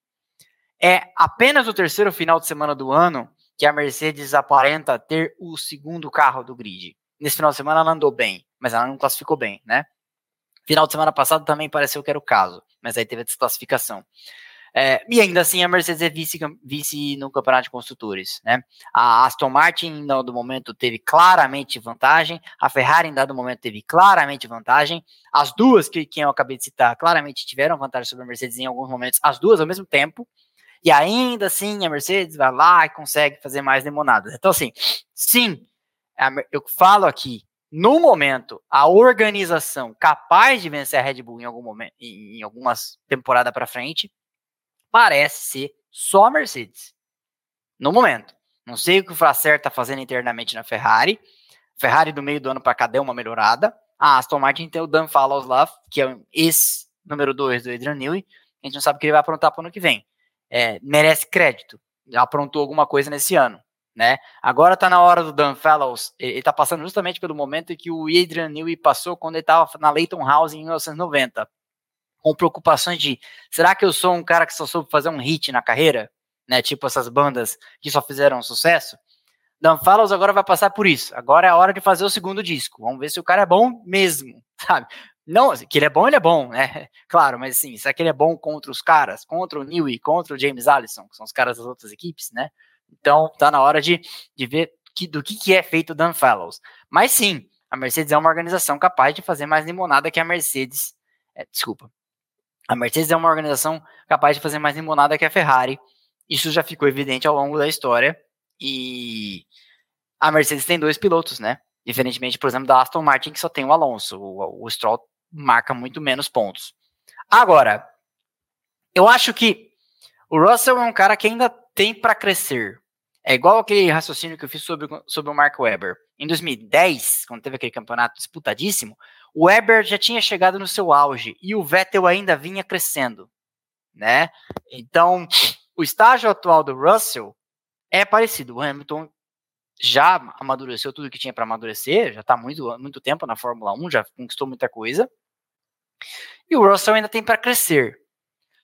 é apenas o terceiro final de semana do ano que a Mercedes aparenta ter o segundo carro do grid. Nesse final de semana ela andou bem, mas ela não classificou bem, né? Final de semana passado também pareceu que era o caso, mas aí teve a desclassificação. É, e ainda assim a Mercedes é vice, vice no campeonato de construtores, né? A Aston Martin em dado momento teve claramente vantagem, a Ferrari em dado momento teve claramente vantagem, as duas que, que eu acabei de citar claramente tiveram vantagem sobre a Mercedes em alguns momentos, as duas ao mesmo tempo, e ainda assim a Mercedes vai lá e consegue fazer mais limonada. Então, assim, sim, eu falo aqui, no momento, a organização capaz de vencer a Red Bull em algum momento, em, algumas temporadas para frente, parece ser só a Mercedes. No momento. Não sei o que o Fracer está fazendo internamente na Ferrari. Ferrari do meio do ano para cá deu uma melhorada. A Aston Martin tem o Dan Fallows que é o ex-número 2 do Adrian Newey. A gente não sabe o que ele vai aprontar para o ano que vem é, merece crédito. Já aprontou alguma coisa nesse ano. Né? Agora está na hora do Dan Fellows. Ele está passando justamente pelo momento em que o Adrian Newey passou quando ele estava na Leighton House em 1990. Com preocupações de será que eu sou um cara que só soube fazer um hit na carreira? Né? Tipo essas bandas que só fizeram sucesso. Dan Fellows agora vai passar por isso. Agora é a hora de fazer o segundo disco. Vamos ver se o cara é bom mesmo, [laughs] sabe? Não, que ele é bom, ele é bom, né? [laughs] Claro, mas assim, será que ele é bom contra os caras? Contra o Newey, contra o James Allison, que são os caras das outras equipes, né? Então, tá na hora de, de ver que, do que, que é feito o Dan Fellows. Mas sim, a Mercedes é uma organização capaz de fazer mais limonada que a Mercedes. É, desculpa. A Mercedes é uma organização capaz de fazer mais limonada que a Ferrari. Isso já ficou evidente ao longo da história. E a Mercedes tem dois pilotos, né? Diferentemente, por exemplo, da Aston Martin, que só tem o Alonso. O, o Stroll marca muito menos pontos. Agora, eu acho que o Russell é um cara que ainda tem para crescer. É igual aquele raciocínio que eu fiz sobre, sobre o Mark Webber. Em 2010, quando teve aquele campeonato disputadíssimo, o Webber já tinha chegado no seu auge e o Vettel ainda vinha crescendo, né? Então, o estágio atual do Russell é parecido. O Hamilton já amadureceu tudo que tinha para amadurecer, já está muito, muito tempo na Fórmula 1, já conquistou muita coisa. E o Russell ainda tem para crescer.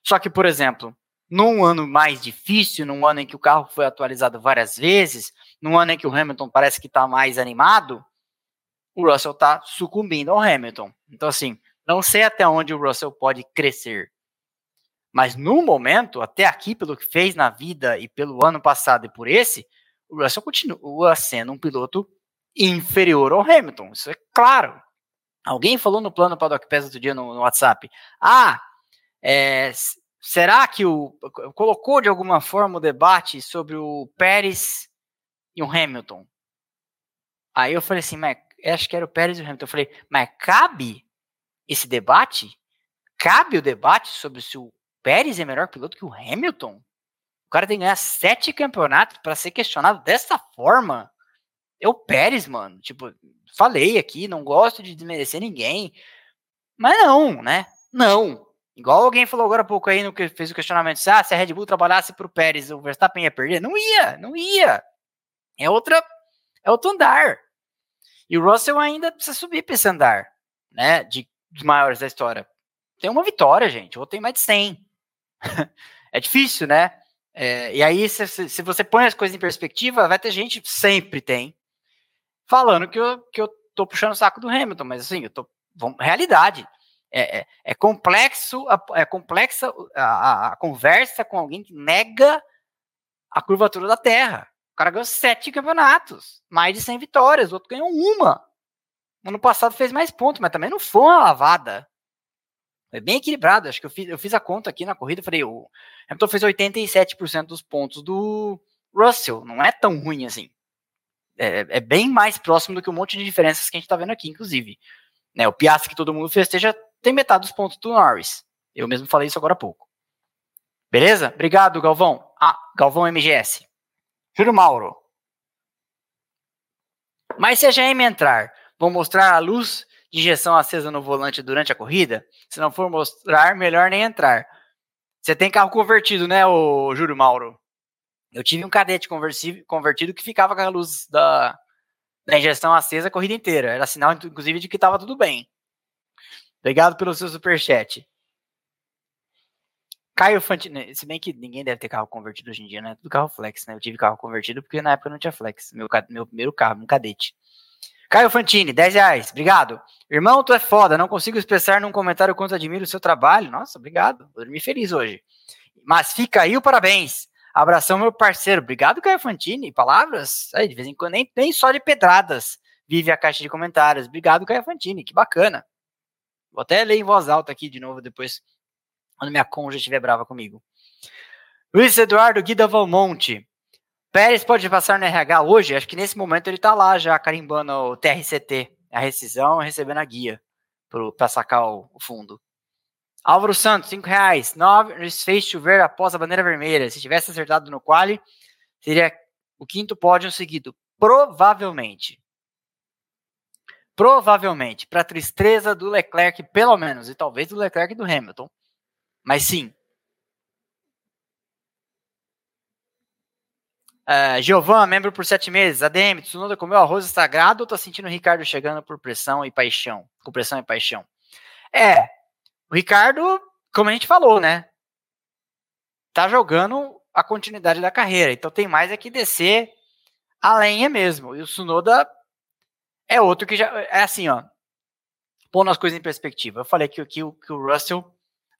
Só que, por exemplo, num ano mais difícil, num ano em que o carro foi atualizado várias vezes, num ano em que o Hamilton parece que está mais animado, o Russell está sucumbindo ao Hamilton. Então, assim, não sei até onde o Russell pode crescer. Mas no momento, até aqui, pelo que fez na vida e pelo ano passado e por esse, o Russell continua sendo um piloto inferior ao Hamilton. Isso é claro. Alguém falou no plano Paddock Pass outro dia no, no WhatsApp. Ah, é, será que o colocou de alguma forma o debate sobre o Pérez e o Hamilton? Aí eu falei assim, mas acho que era o Pérez e o Hamilton. Eu falei, mas cabe esse debate? Cabe o debate sobre se o Pérez é melhor piloto que o Hamilton? O cara tem que ganhar sete campeonatos para ser questionado dessa forma. É o Pérez, mano. Tipo, falei aqui, não gosto de desmerecer ninguém. Mas não, né? Não. Igual alguém falou agora há pouco aí no que fez o questionamento: ah, se a Red Bull trabalhasse pro Pérez, o Verstappen ia perder? Não ia, não ia. É outra. É outro andar. E o Russell ainda precisa subir para esse andar, né? De, dos maiores da história. Tem uma vitória, gente. Ou tem mais de 100. [laughs] é difícil, né? É, e aí, se, se, você põe as coisas em perspectiva, vai ter gente, sempre tem, falando que eu, que eu tô puxando o saco do Hamilton, mas assim, eu tô. Vamos, realidade. É, é, é, complexo, é complexa a, a, a, conversa com alguém que nega a curvatura da Terra. O cara ganhou sete campeonatos, mais de 100 vitórias, o outro ganhou uma. Ano passado fez mais pontos, mas também não foi uma lavada. Foi bem equilibrado. Acho que eu fiz, eu fiz a conta aqui na corrida. Falei, o Hamilton fez 87% dos pontos do Russell. Não é tão ruim assim. É, é, bem mais próximo do que um monte de diferenças que a gente está vendo aqui, inclusive. Né, o Piastri que todo mundo festeja tem metade dos pontos do Norris. Eu mesmo falei isso agora há pouco. Beleza? Obrigado, Galvão. Ah, Galvão MGS. Juro Mauro. Mas se a GM entrar, vou mostrar a luz de injeção acesa no volante durante a corrida? Se não for mostrar, melhor nem entrar. Você tem carro convertido, né, o Júlio Mauro? Eu tive um cadete convertido que ficava com a luz da, da injeção acesa a corrida inteira. Era sinal, inclusive, de que estava tudo bem. Obrigado pelo seu superchat. Caio Fantini, se bem que ninguém deve ter carro convertido hoje em dia, né? Tudo carro flex, né? Eu tive carro convertido porque na época não tinha flex. Meu, meu primeiro carro, um cadete. Caio Fantini, 10 reais, obrigado. Irmão, tu é foda, não consigo expressar num comentário quanto admiro o seu trabalho. Nossa, obrigado. Vou dormir feliz hoje. Mas fica aí o parabéns. Abração, meu parceiro. Obrigado, Caio Fantini. Palavras, aí, de vez em quando, nem, nem só de pedradas vive a caixa de comentários. Obrigado, Caio Fantini, que bacana. Vou até ler em voz alta aqui de novo depois, quando minha conja estiver brava comigo. Luiz Eduardo Guida Valmonte. Pérez pode passar no RH hoje? Acho que nesse momento ele está lá já carimbando o TRCT, a rescisão, recebendo a guia para sacar o, o, fundo. Álvaro Santos, 5 reais. Norris fez chover após a bandeira vermelha. Se tivesse acertado no quali, seria o quinto pódio seguido. Provavelmente. Provavelmente, para tristeza do Leclerc, pelo menos, e talvez do Leclerc e do Hamilton. Mas sim. Uh, membro por sete meses. ADM, Tsunoda comeu arroz sagrado ou tá sentindo o Ricardo chegando por pressão e paixão? Com pressão e paixão. É, o Ricardo, como a gente falou, né? Tá jogando a continuidade da carreira. Então tem mais é que descer a lenha mesmo. E o Tsunoda é outro que já. É assim, ó. Pondo as coisas em perspectiva. Eu falei que, que, que o Russell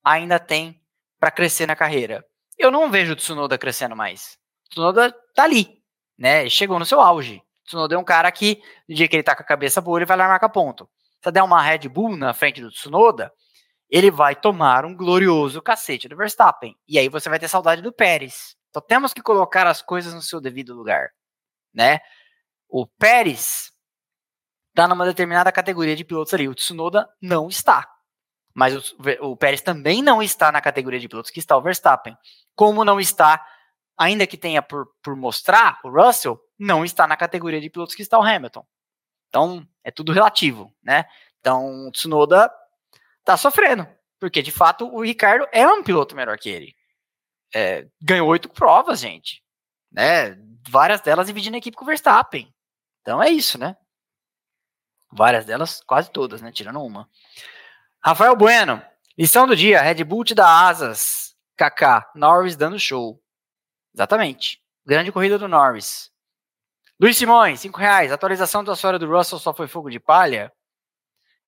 ainda tem para crescer na carreira. Eu não vejo o Tsunoda crescendo mais. O Tsunoda tá ali, né? Chegou no seu auge. O Tsunoda é um cara que, no dia que ele tá com a cabeça boa, ele vai lá marcar ponto. Se der uma Red Bull na frente do Tsunoda, ele vai tomar um glorioso cacete do Verstappen. E aí você vai ter saudade do Pérez. Então temos que colocar as coisas no seu devido lugar, né? O Pérez está numa determinada categoria de pilotos ali. O Tsunoda não está. Mas o, o Pérez também não está na categoria de pilotos que está o Verstappen. Como não está, ainda que tenha por, por mostrar, o Russell não está na categoria de pilotos que está o Hamilton. Então, é tudo relativo, né? Então, o Tsunoda está sofrendo. Porque, de fato, o Ricardo é um piloto melhor que ele. É, ganhou oito provas, gente. Né? Várias delas dividindo a equipe com o Verstappen. Então é isso, né? Várias delas, quase todas, né? Tirando uma. Rafael Bueno, lição do dia: Red Bull te dá asas. KK, Norris dando show. Exatamente. Grande corrida do Norris. Luiz Simões, 5 reais. Atualização da história do Russell só foi fogo de palha?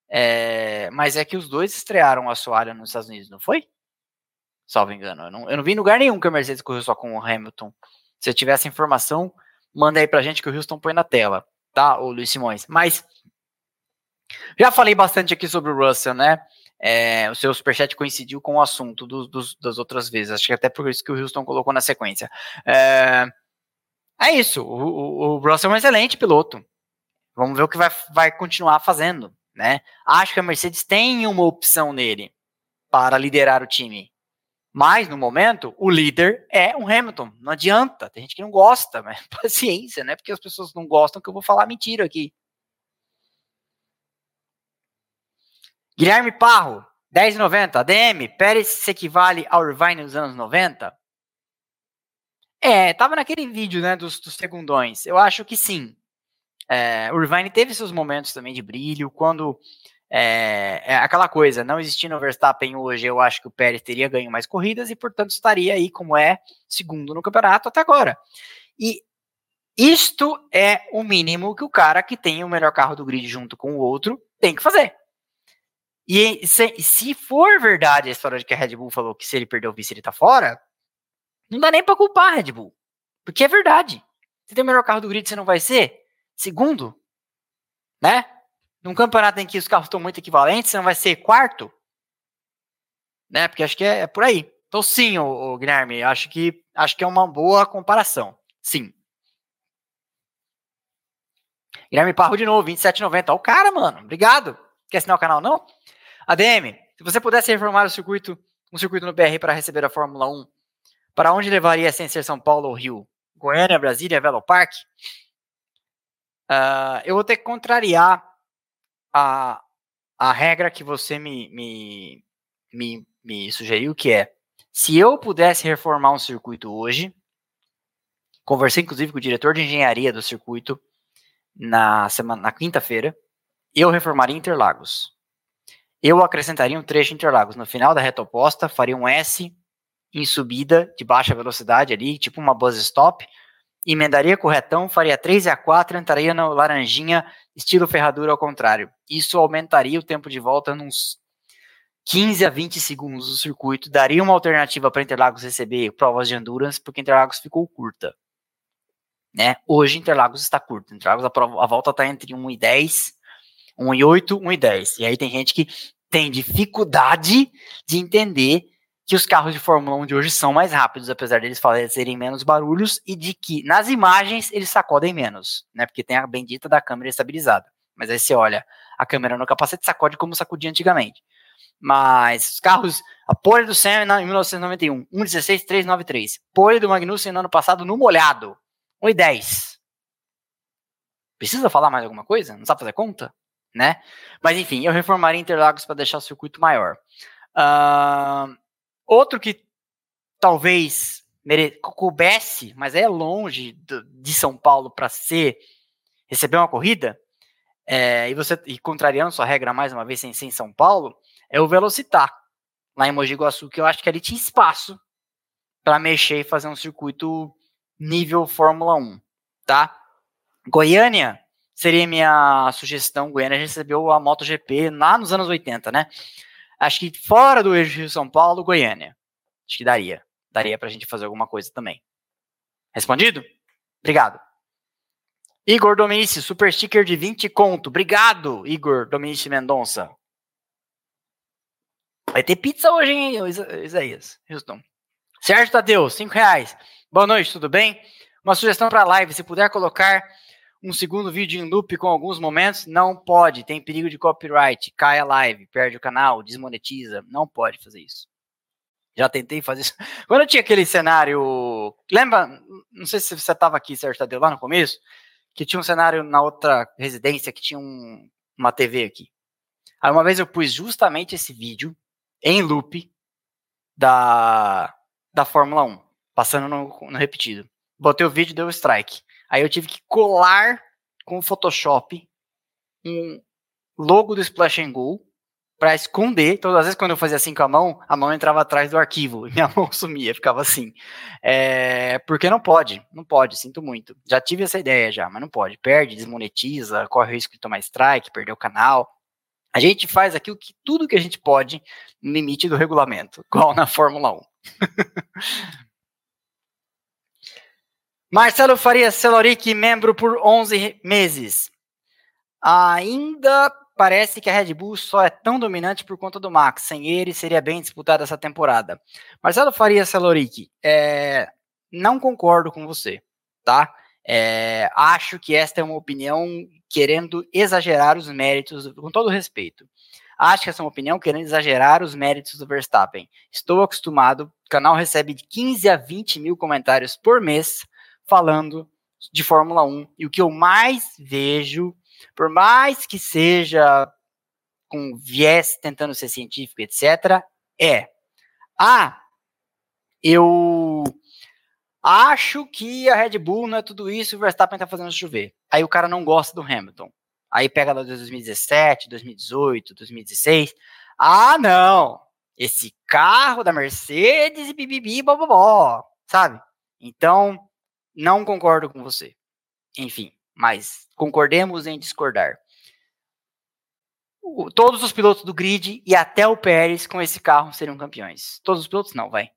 É, mas é que os dois estrearam a assoalho nos Estados Unidos, não foi? Salvo engano. Eu não, eu não vi em lugar nenhum que a Mercedes correu só com o Hamilton. Se eu tivesse informação, manda aí pra gente que o Houston põe na tela, tá, o Luiz Simões. Mas já falei bastante aqui sobre o Russell, né? É, o seu superchat coincidiu com o assunto do, do, das outras vezes. Acho que até por isso que o Houston colocou na sequência. É, é isso. O, o, o, Russell é um excelente piloto. Vamos ver o que vai, vai continuar fazendo, né? Acho que a Mercedes tem uma opção nele para liderar o time. Mas, no momento, o líder é um Hamilton. Não adianta. Tem gente que não gosta, mas [laughs] paciência, né? Porque as pessoas não gostam que eu vou falar mentira aqui. Guilherme Parro, 10,90. ADM, Pérez se equivale ao Irvine nos anos 90? É, tava naquele vídeo, né, dos, dos segundões. Eu acho que sim. É, o Irvine teve seus momentos também de brilho, quando é, é, aquela coisa, não existindo o Verstappen hoje, eu acho que o Pérez teria ganho mais corridas e, portanto, estaria aí como é segundo no campeonato até agora. E isto é o mínimo que o cara que tem o melhor carro do grid junto com o outro tem que fazer. E se, se for verdade a história de que a Red Bull falou que se ele perder o vice ele tá fora, não dá nem para culpar a Red Bull. Porque é verdade. Você tem o melhor carro do grid, você não vai ser segundo, né? Num campeonato em que os carros estão muito equivalentes, você não vai ser quarto? Né? Porque acho que é, é por aí. Então, sim, o, o, Guilherme, acho que, acho que é uma boa comparação. Sim. Guilherme Parro de novo, 27,90. Ó, o cara, mano. Obrigado. Quer assinar o canal, não? ADM, se você pudesse reformar o circuito, um circuito no BR para receber a Fórmula 1, para onde levaria sem ser São Paulo ou Rio? Goiânia, Brasília, Velo Park? Uh, eu vou ter que contrariar a, a regra que você me, me, me, me sugeriu, que é, se eu pudesse reformar um circuito hoje, conversei inclusive com o diretor de engenharia do circuito na semana na quinta-feira, eu reformaria Interlagos. Eu acrescentaria um trecho Interlagos no final da reta oposta, faria um S em subida de baixa velocidade ali, tipo uma bus stop, emendaria corretão, faria 3 e a 4, entraria na laranjinha estilo ferradura ao contrário. Isso aumentaria o tempo de volta nos 15 a 20 segundos do circuito, daria uma alternativa para Interlagos receber provas de endurance, porque Interlagos ficou curta. Né? Hoje Interlagos está curta. Interlagos a, prova, a volta está entre 1 e 10, 1 e 8, 1 e 10. E aí tem gente que tem dificuldade de entender que os carros de Fórmula 1 de hoje são mais rápidos, apesar deles fazerem menos barulhos, e de que nas imagens eles sacodem menos, né? Porque tem a bendita da câmera estabilizada. Mas aí você olha, a câmera no capacete sacode como sacudia antigamente. Mas os carros, a pole do Senna em 1991, 1.16.393. Pole do Magnussen no ano passado no molhado, 1.10. Precisa falar mais alguma coisa? Não sabe fazer conta? Né? Mas enfim, eu reformaria Interlagos para deixar o circuito maior. Uh, Outro que talvez mere... coubesse, mas é longe de São Paulo para ser receber uma corrida, é, e você e contrariando sua regra mais uma vez sem, sem São Paulo, é o Velocitar, lá em Mogi Guaçu, que eu acho que ali tinha espaço para mexer e fazer um circuito nível Fórmula 1, tá? Goiânia seria minha sugestão. Goiânia recebeu a MotoGP lá nos anos 80, né? Acho que fora do eixo Rio-São Paulo, Goiânia. Acho que daria. Daria pra gente fazer alguma coisa também. Respondido? Obrigado. Igor Dominici, super sticker de 20 conto. Obrigado, Igor Dominici Mendonça. Vai ter pizza hoje, hein, Isaías? Houston. Sérgio Tadeu, 5 reais. Boa noite, tudo bem? Uma sugestão para live, se puder colocar um segundo vídeo em loop com alguns momentos? Não pode, tem perigo de copyright, cai a live, perde o canal, desmonetiza, não pode fazer isso. Já tentei fazer isso. [laughs] Quando eu tinha aquele cenário, lembra, não sei se você estava aqui, Sérgio Tadeu, lá no começo, que tinha um cenário na outra residência que tinha um, uma TV aqui. Aí uma vez eu pus justamente esse vídeo em loop da, da Fórmula 1, passando no, no repetido. Botei o vídeo, deu strike. Aí eu tive que colar com o Photoshop um logo do Splash and Go para esconder. Todas as vezes quando eu fazia assim com a mão, a mão entrava atrás do arquivo [laughs] e minha mão sumia, ficava assim. É, porque não pode, não pode, sinto muito. Já tive essa ideia já, mas não pode. Perde, desmonetiza, corre o risco de tomar strike, perder o canal. A gente faz aquilo que tudo que a gente pode no limite do regulamento, [laughs] igual na Fórmula 1. [laughs] Marcelo Faria Celoric, membro por 11 meses. Ainda parece que a Red Bull só é tão dominante por conta do Max. Sem ele, seria bem disputada essa temporada. Marcelo Faria Celoric, é, não concordo com você, tá? É, acho que esta é uma opinião querendo exagerar os méritos, com todo respeito. Acho que essa é uma opinião querendo exagerar os méritos do Verstappen. Estou acostumado, o canal recebe de 15 a 20 mil comentários por mês falando de Fórmula 1. E o que eu mais vejo, por mais que seja com viés tentando ser científico, etc., é: ah, eu Acho que a Red Bull não é tudo isso e o Verstappen tá fazendo chover. Aí o cara não gosta do Hamilton. Aí pega lá 2017, 2018, 2016. Ah, não! Esse carro da Mercedes e bibibi, bobobó, sabe? Então, não concordo com você. Enfim, mas concordemos em discordar. O, todos os pilotos do grid e até o Pérez com esse carro seriam campeões. Todos os pilotos não, vai.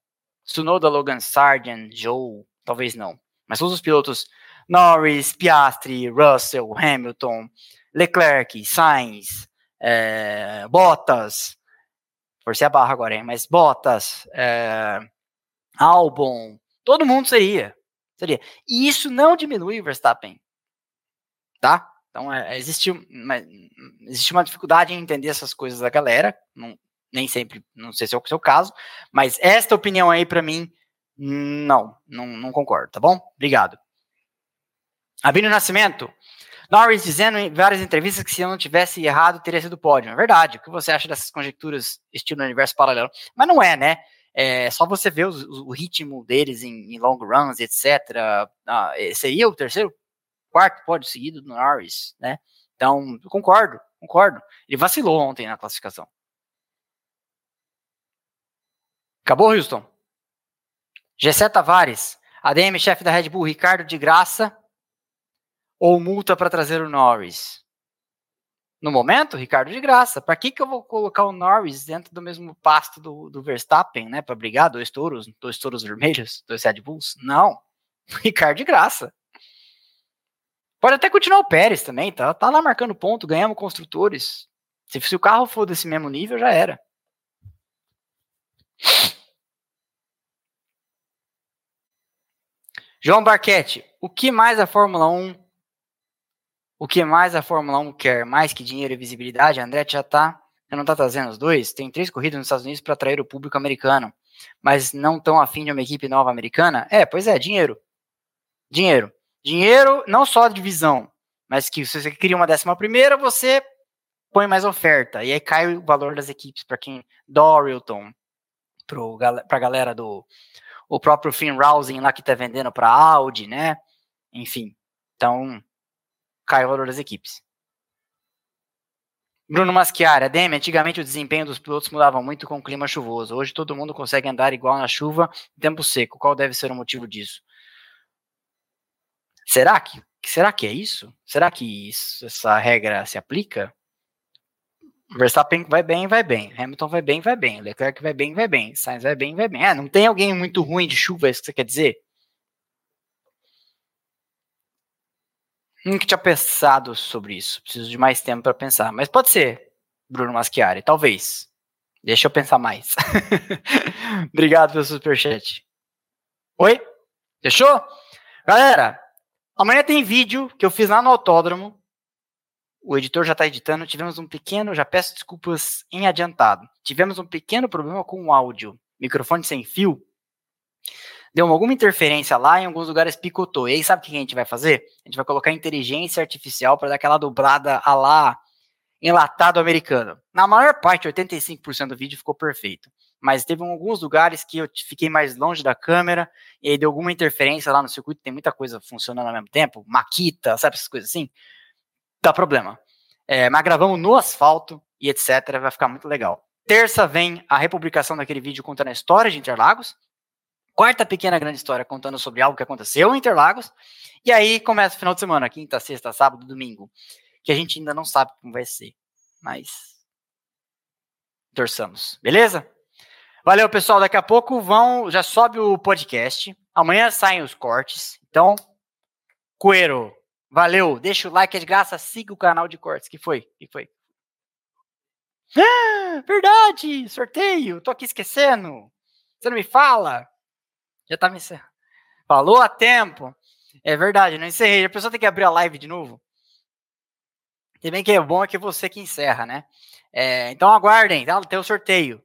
Tsunoda, Logan Sargent, Joe, talvez não. Mas todos os pilotos Norris, Piastri, Russell, Hamilton, Leclerc, Sainz, é, Bottas, forcei a barra agora, hein? Mas Bottas, é, Albon, todo mundo seria. Seria. E isso não diminui o Verstappen. Tá? Então, é, existe, uma, existe uma dificuldade em entender essas coisas da galera. Não, nem sempre, não sei se é o seu caso, mas esta opinião aí, para mim, não, não, não concordo, tá bom? Obrigado. Abílio Nascimento, Norris dizendo em várias entrevistas que se eu não tivesse errado, teria sido pódio. É verdade. O que você acha dessas conjecturas estilo universo paralelo? Mas não é, né? É só você ver o, ritmo deles em, em, long runs, etc. Ah, seria o terceiro, quarto pódio seguido do Norris, né? Então, concordo, concordo. Ele vacilou ontem na classificação. Acabou, Houston? Gessé Tavares, ADM, chefe da Red Bull, Ricardo de graça ou multa para trazer o Norris? No momento, Ricardo de graça. Para que, que eu vou colocar o Norris dentro do mesmo pasto do, do Verstappen, né? Para brigar dois touros, dois touros vermelhos, dois Red Bulls? Não. [laughs] Ricardo de graça. Pode até continuar o Pérez também, tá? Tá lá marcando ponto, ganhamos construtores. Se, se o carro for desse mesmo nível, já era. João Barquete, o que mais a Fórmula 1 o que mais a Fórmula 1 quer? Mais que dinheiro e visibilidade? A Andretti já tá, não tá trazendo os dois? Tem três corridas nos Estados Unidos para atrair o público americano, mas não tão afim de uma equipe nova americana? É, pois é, dinheiro. Dinheiro. Dinheiro, não só de divisão, mas que se você cria uma décima primeira, você põe mais oferta. E aí cai o valor das equipes para quem. Dorilton, para a galera do. O próprio Finn Rousing lá que tá vendendo para Audi, né? Enfim. Então, cai o valor das equipes. Bruno Maschiari, Demi, antigamente o desempenho dos pilotos mudava muito com o clima chuvoso. Hoje todo mundo consegue andar igual na chuva, tempo seco. Qual deve ser o motivo disso? Será que, será que é isso? Será que isso, essa regra se aplica? Verstappen vai bem, vai bem. Hamilton vai bem, vai bem. Leclerc vai bem, vai bem. Sainz vai bem, vai bem. É, não tem alguém muito ruim de chuva, é isso que você quer dizer? Nunca tinha pensado sobre isso. Preciso de mais tempo para pensar. Mas pode ser, Bruno Maschiari, talvez. Deixa eu pensar mais. [laughs] Obrigado pelo superchat. Oi? Fechou? Galera, amanhã tem vídeo que eu fiz lá no autódromo. O editor já está editando. Tivemos um pequeno, já peço desculpas em adiantado. Tivemos um pequeno problema com o áudio. Microfone sem fio deu alguma interferência lá, em alguns lugares picotou. E aí, sabe o que a gente vai fazer? A gente vai colocar inteligência artificial para dar aquela dublada a lá enlatado americano. Na maior parte, 85% do vídeo ficou perfeito. Mas teve alguns lugares que eu fiquei mais longe da câmera e aí deu alguma interferência lá no circuito. Tem muita coisa funcionando ao mesmo tempo, maquita, sabe essas coisas assim? Dá problema. É, mas gravamos no asfalto e etc. Vai ficar muito legal. Terça vem a republicação daquele vídeo contando a história de Interlagos, quarta pequena grande história contando sobre algo que aconteceu em Interlagos. E aí começa o final de semana, quinta, sexta, sábado, domingo, que a gente ainda não sabe como vai ser. Mas torçamos, beleza? Valeu, pessoal. Daqui a pouco vão, já sobe o podcast. Amanhã saem os cortes. Então, Coelho, valeu. Deixa o like, é de graça. Siga o canal de cortes. que foi? que foi? Ah, verdade! Sorteio! Tô aqui esquecendo. Você não me fala? Já tá me encerrando. Falou a tempo. É verdade, não encerrei. A pessoa tem que abrir a live de novo. Bem que é bom é que você que encerra, né? É, então aguardem, tá? tem o sorteio.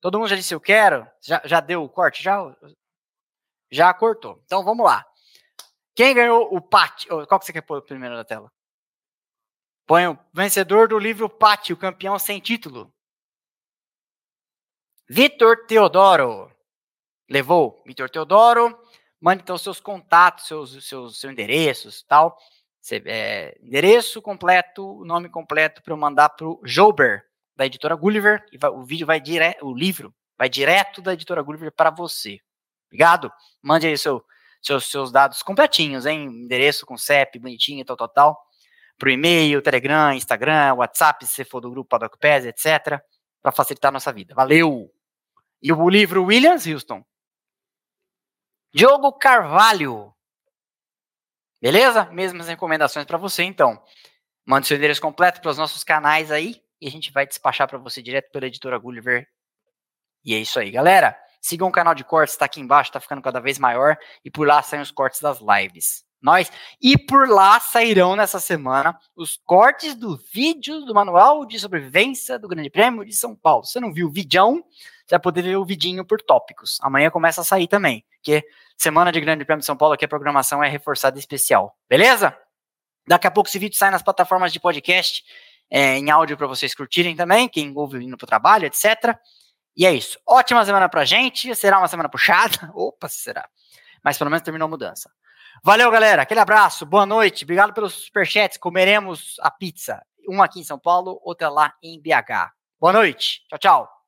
Todo mundo já disse eu quero? Já, já deu o corte? Já, já cortou. Então vamos lá. Quem ganhou o pátio? Qual que você quer pôr primeiro na tela? Põe o vencedor do livro Pátio, campeão sem título. Vitor Teodoro levou Vitor Teodoro, Mande então seus contatos, seus, seus, seus endereços tal. É, endereço completo, nome completo para eu mandar para o Jober, da editora Gulliver. E vai, o vídeo vai direto, o livro vai direto da editora Gulliver para você. Obrigado? Mande aí seu, seus, seus dados completinhos, hein? Endereço com CEP, bonitinho, tal, tal, tal. Pro e-mail, Telegram, Instagram, WhatsApp, se for do grupo Paddock Pass, etc. Para facilitar a nossa vida. Valeu! E o livro Williams Houston. Diogo Carvalho. Beleza? Mesmas recomendações para você, então. Mande seu endereço completo para os nossos canais aí e a gente vai despachar para você direto pela editora Gulliver. E é isso aí, galera. Sigam o canal de cortes, está aqui embaixo, está ficando cada vez maior. E por lá saem os cortes das lives. Nós. E por lá sairão nessa semana os cortes do vídeo do manual de sobrevivência do Grande Prêmio de São Paulo. Você não viu o vidão? Você vai poder ver o vidinho por tópicos. Amanhã começa a sair também, porque semana de Grande Prêmio de São Paulo aqui a programação é reforçada especial. Beleza? Daqui a pouco esse vídeo sai nas plataformas de podcast, é, em áudio para vocês curtirem também, quem ouve indo para o trabalho, etc. E é isso. Ótima semana pra gente. Será uma semana puxada? [laughs] Opa, será. Mas pelo menos terminou a mudança. Valeu, galera. Aquele abraço. Boa noite. Obrigado pelos superchats. Comeremos a pizza. Uma aqui em São Paulo, outra lá em BH. Boa noite. Tchau, tchau.